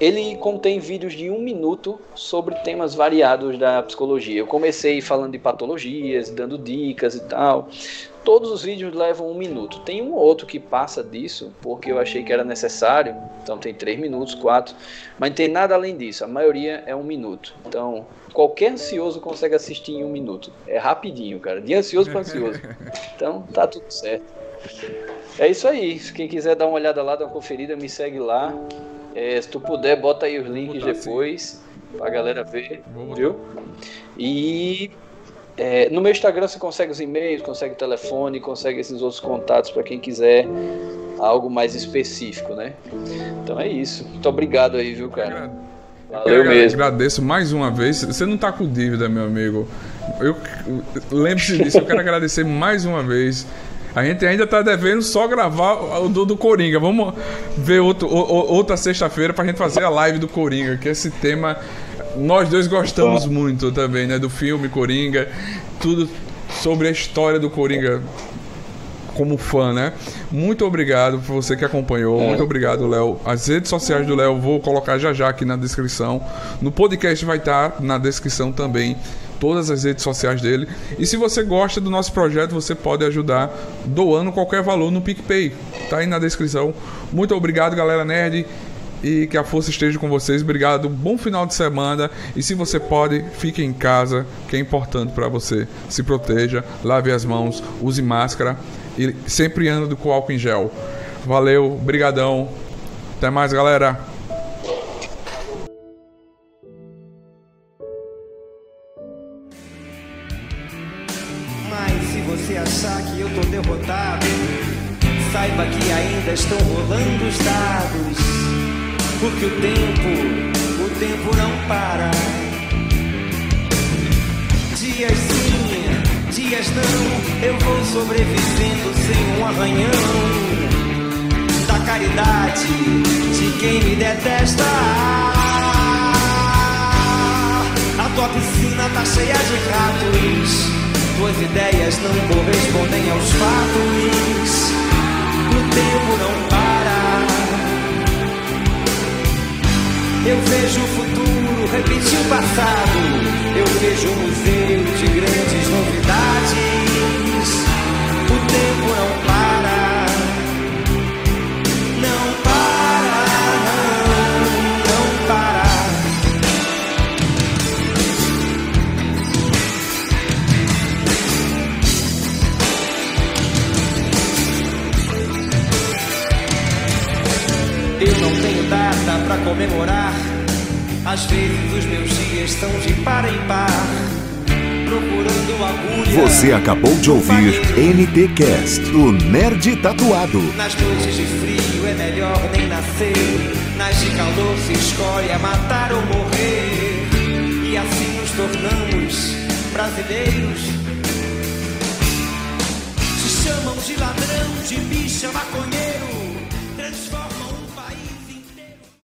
ele contém vídeos de um minuto sobre temas variados da psicologia. Eu comecei falando de patologias, dando dicas e tal. Todos os vídeos levam um minuto. Tem um ou outro que passa disso, porque eu achei que era necessário. Então tem três minutos, quatro. Mas não tem nada além disso. A maioria é um minuto. Então qualquer ansioso consegue assistir em um minuto. É rapidinho, cara. De ansioso para ansioso. Então tá tudo certo. É isso aí. Quem quiser dar uma olhada lá, dar uma conferida, me segue lá. É, se tu puder, bota aí os links depois assim. pra galera ver, viu? E é, no meu Instagram você consegue os e-mails, consegue o telefone, consegue esses outros contatos para quem quiser algo mais específico, né? Então é isso. Muito obrigado aí, viu, cara? Valeu eu mesmo. Agradeço mais uma vez. Você não tá com dívida, meu amigo. Eu lembre-se disso. Eu quero agradecer mais uma vez a gente ainda tá devendo só gravar o do, do Coringa. Vamos ver outro, o, outra sexta-feira pra gente fazer a live do Coringa, que esse tema nós dois gostamos muito também, né? Do filme Coringa, tudo sobre a história do Coringa como fã, né? Muito obrigado por você que acompanhou. É. Muito obrigado, Léo. As redes sociais do Léo vou colocar já já aqui na descrição. No podcast vai estar tá na descrição também todas as redes sociais dele. E se você gosta do nosso projeto, você pode ajudar doando qualquer valor no PicPay. Tá aí na descrição. Muito obrigado, galera nerd. E que a força esteja com vocês. Obrigado. Bom final de semana. E se você pode, fique em casa, que é importante para você. Se proteja, lave as mãos, use máscara e sempre ande com álcool em gel. Valeu, brigadão. Até mais, galera. Sobrevivendo sem um arranhão da caridade de quem me detesta. A tua piscina tá cheia de ratos, tuas ideias não correspondem aos fatos. O tempo não para. Eu vejo o futuro repetir o passado. Eu vejo um museu de grandes novidades. Comemorar. Às vezes os meus dias estão de par em par. Você acabou de ouvir NTcast, o Nerd Tatuado. Nas noites de frio é melhor nem nascer. Nas de calor se escolhe a matar ou morrer. E assim nos tornamos brasileiros. Se chamam de ladrão, de bicha, maconheiro.